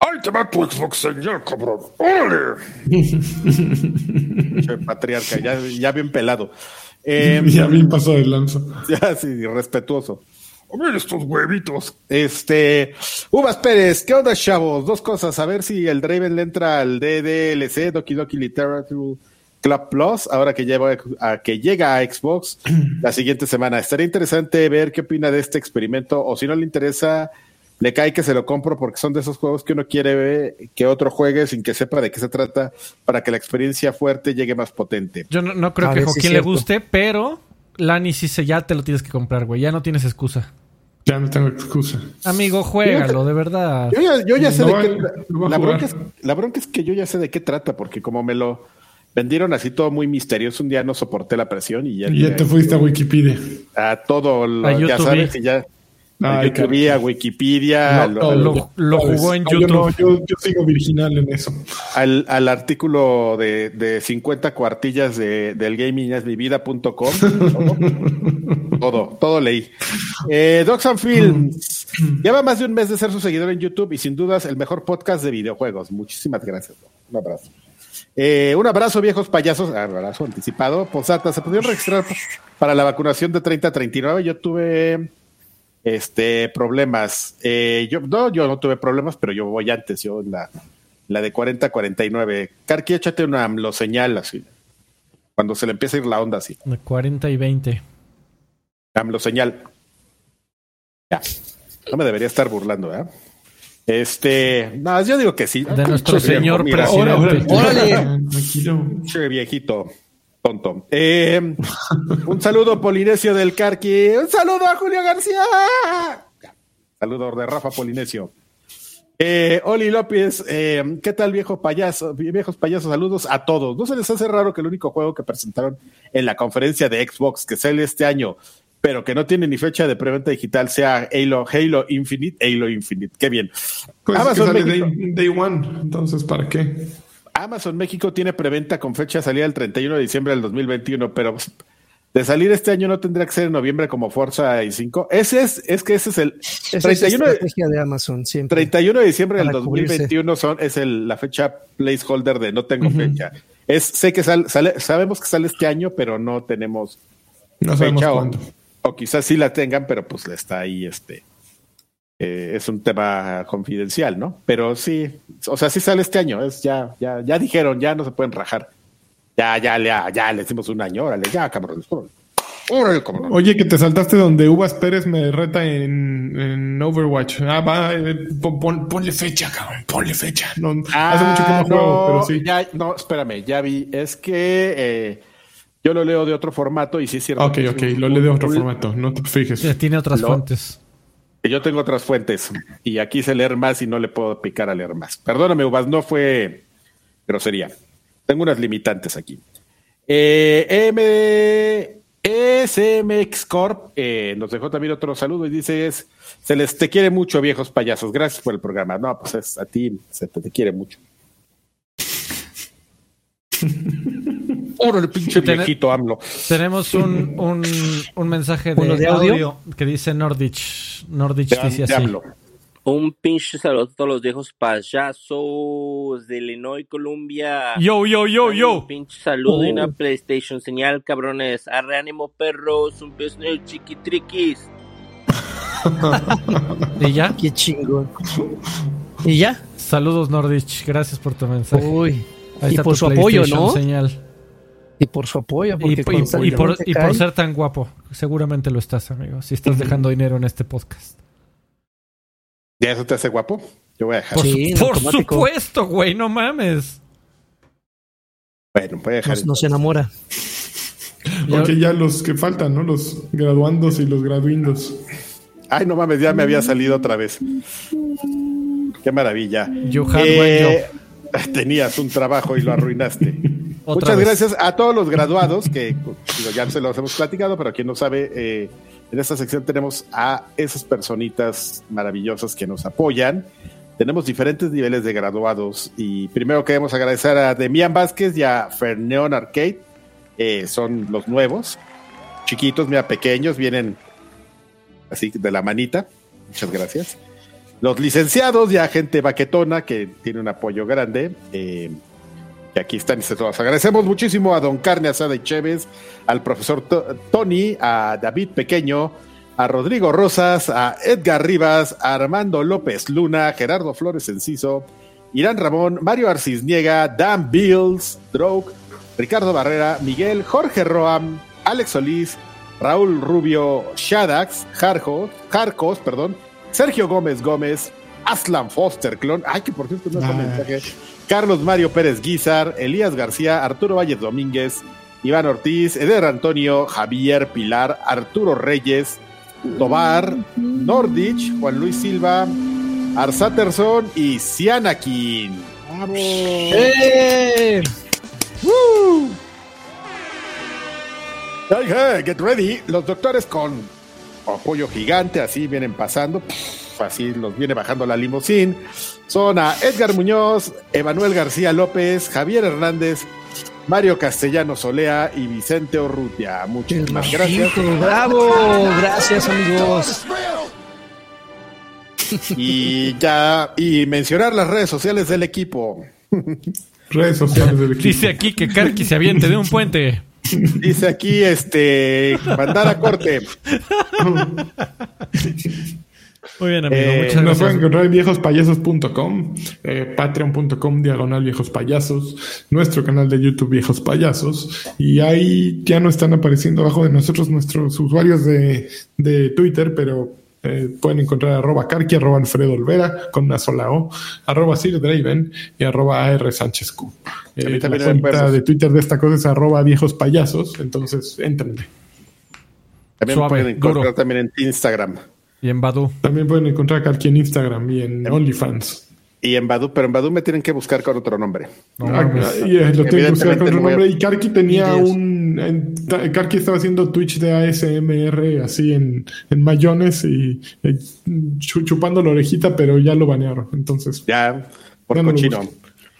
¡Ay, te va tu Xbox señal, cabrón! ¡Órale! patriarca, ya, ya, bien pelado. Eh, ya bien pasó de lanzo. Ya, sí, respetuoso. A ver estos huevitos. Este, Uvas Pérez, ¿qué onda, chavos? Dos cosas, a ver si el Draven le entra al DDLC, Doki Doki Literature Club Plus, ahora que, lleva a, que llega a Xbox la siguiente semana. Estaría interesante ver qué opina de este experimento, o si no le interesa, le cae que se lo compro porque son de esos juegos que uno quiere ver, que otro juegue sin que sepa de qué se trata, para que la experiencia fuerte llegue más potente. Yo no, creo que a Joaquín le guste, pero Lani si se ya te lo tienes que comprar, güey, ya no tienes excusa. Ya no tengo excusa. Amigo, juégalo, de verdad. Yo ya, sé de qué. La bronca, la bronca es que yo ya sé de qué trata, porque como me lo vendieron así todo muy misterioso. Un día no soporté la presión y ya. Y ya te fuiste a Wikipedia. A todo lo, ya sabes que ya. A YouTube, a Wikipedia. lo, jugó en YouTube. Yo, yo, sigo virginal en eso. Al, al artículo de, de 50 cuartillas de, del gamingasmivida.com. todo, todo leí. Eh, Docs and Films. Lleva más de un mes de ser su seguidor en YouTube y sin dudas el mejor podcast de videojuegos. Muchísimas gracias. Un abrazo. Eh, un abrazo, viejos payasos. Ah, abrazo anticipado. Posata, ¿se pudieron registrar para la vacunación de 30 a 39? Yo tuve este problemas. Eh, yo no, yo no tuve problemas, pero yo voy antes, yo la, la de 40 a 49. Carqui, échate una AMLO señal así. Cuando se le empieza a ir la onda así. De 40 y 20. AMLO señal. Ya. No me debería estar burlando, ¿eh? Este, no, yo digo que sí. De nuestro señor presidente. Órale. Che, viejito. Tonto. Eh, un saludo Polinesio del Carqui. Un saludo a Julio García. Saludo de Rafa Polinesio. Eh, Oli López, eh, ¿qué tal viejo payaso, viejos payasos? Saludos a todos. ¿No se les hace raro que el único juego que presentaron en la conferencia de Xbox que sale este año pero que no tiene ni fecha de preventa digital, sea Halo, Halo Infinite, Halo Infinite. Qué bien. Pues Amazon México, day, One, entonces, ¿para qué? Amazon México tiene preventa con fecha de salida el 31 de diciembre del 2021, pero de salir este año no tendría que ser en noviembre como Forza y 5. Ese es, es que ese es el 31 de, Amazon, 31 de diciembre del 2021 son, es el, la fecha placeholder de no tengo fecha. Es, sé que sale, sabemos que sale este año, pero no tenemos no fecha o quizás sí la tengan, pero pues está ahí, este, eh, es un tema confidencial, ¿no? Pero sí, o sea, sí sale este año, es ya, ya, ya dijeron, ya no se pueden rajar. Ya, ya, ya, ya le hicimos un año, órale, ya, cabrón. Órale, cabrón. Oye, que te saltaste donde Uvas Pérez me reta en, Overwatch. Ah, va, eh, ponle fecha, cabrón, ponle fecha. hace mucho que no, juego, pero sí. Ya, no, espérame, ya vi, es que eh, Yo lo leo de otro formato y sí es cierto. Ok, ok, lo leo de otro formato, no te fijes. tiene otras fuentes. Yo tengo otras fuentes y aquí sé leer más y no le puedo picar a leer más. Perdóname, Ubas, no fue grosería. Tengo unas limitantes aquí. Eh, M SMX Corp eh, nos dejó también otro saludo y dice es, se les te quiere mucho viejos payasos, gracias por el programa. No, pues es, a ti se te, quiere mucho. el pinche viejito AMLO. Tenemos un, un, un mensaje de, audio? que dice Nordich. Nordich dice así. Un pinche saludo a todos los viejos payasos de Illinois, Colombia. Yo, yo, yo, yo. Un pinche saludo y una oh. PlayStation señal, cabrones. Arre ánimo, perros. Un beso en el chiquitriquis. ¿Y ya? Qué chingón. ¿Y ya? Saludos, Nordich. Gracias por tu mensaje. Uy. Y por su apoyo, ¿no? Señal. Y por su apoyo. Y, y, por, y por ser tan guapo. Seguramente lo estás, amigo. Si estás dejando dinero en este podcast. ¿Ya eso te hace guapo? Yo voy a dejar. Por, supuesto, güey, no mames. Bueno, voy a dejar. Nos, enamora. Porque ya los que faltan, ¿no? Los graduandos y los graduindos. Ay, no mames, ya me había salido otra vez. Qué maravilla. Eh, tenías un trabajo y lo arruinaste. Muchas gracias a todos los graduados que ya se los hemos platicado, pero quien no sabe, eh, en esta sección tenemos a esas personitas maravillosas que nos apoyan. Tenemos diferentes niveles de graduados y primero queremos agradecer a Demian Vázquez y a Ferneon Arcade. son los nuevos, chiquitos, mira, pequeños, vienen así de la manita. Muchas gracias. Los licenciados y a gente baquetona que tiene un apoyo grande. Eh, y aquí están todos. Agradecemos muchísimo a Don Carne Asada y Chévez, al profesor Tony, a David Pequeño, a Rodrigo Rosas, a Edgar Rivas, a Armando López Luna, Gerardo Flores Enciso, Irán Ramón, Mario Arcisniega, Dan Bills, Droke, Ricardo Barrera, Miguel, Jorge Roam, Alex Solís, Raúl Rubio, Shadax, Jarcos, perdón, Sergio Gómez Gómez, Aslan Foster Clon, ay que por cierto no es un mensaje, Carlos Mario Pérez Guizar, Elías García, Arturo Valles Domínguez, Iván Ortiz, Eder Antonio, Javier Pilar, Arturo Reyes, Tobar, Nordich, Juan Luis Silva, Arsaterson y Sianakin. ¡Vamos! ¡Eh! get ready. Los doctores con apoyo gigante, así vienen pasando. así los viene bajando la limusín. Son a Edgar Muñoz, Emanuel García López, Javier Hernández, Mario Castellano Solea y Vicente Orrutia. Muchísimas gracias. Bravo, gracias amigos. Y ya, y mencionar las redes sociales del equipo. Redes sociales del equipo. Dice aquí que Karki se aviente de un puente. Dice aquí, este, mandar a corte. Muy bien, amigo. Eh, muchas nos pueden encontrar en viejospayasos.com, eh, patreon.com, diagonal viejos payasos, nuestro canal de YouTube Viejos Payasos. Y ahí ya no están apareciendo abajo de nosotros nuestros usuarios de, de Twitter, pero eh, pueden encontrar arroba Carqui, arroba Alfredo Olvera, con una sola O, arroba Sir Draven y arroba AR Sánchez Q. Eh, la cuenta de Twitter de esta cosa es arroba viejos payasos, entonces entrenle. También pueden encontrar también en Instagram. Y en Badu. También pueden encontrar a en Instagram y en, OnlyFans. Y en Badu, pero en Badu me tienen que buscar con otro nombre. Ah, y, eh, lo tengo que buscar con otro nombre. Y Karki tenía un. Karki estaba haciendo Twitch de ASMR así en, en mayones y eh, chupando la orejita, pero ya lo banearon. Entonces. Ya, por cochino.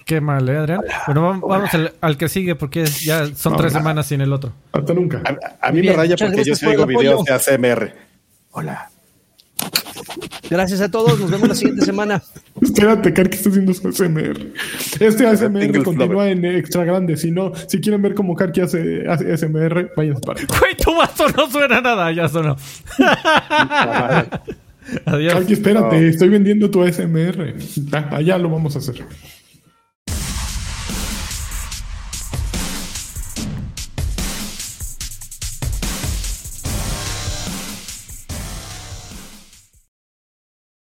Qué mal, ¿eh, Adrián? Bueno, vamos, al, que sigue porque ya son tres semanas sin el otro. Hasta nunca. A, mí me raya porque yo sigo videos de ASMR. Hola. Gracias a todos, nos vemos la siguiente semana. Espérate, Car, que está haciendo su ASMR. Este ASMR continúa en extra grande. Si no, si quieren ver cómo Karki hace, hace ASMR, vayan para. Güey, tu vaso no suena nada, ya sonó. Adiós. Karki, espérate, estoy vendiendo tu ASMR. Allá lo vamos a hacer.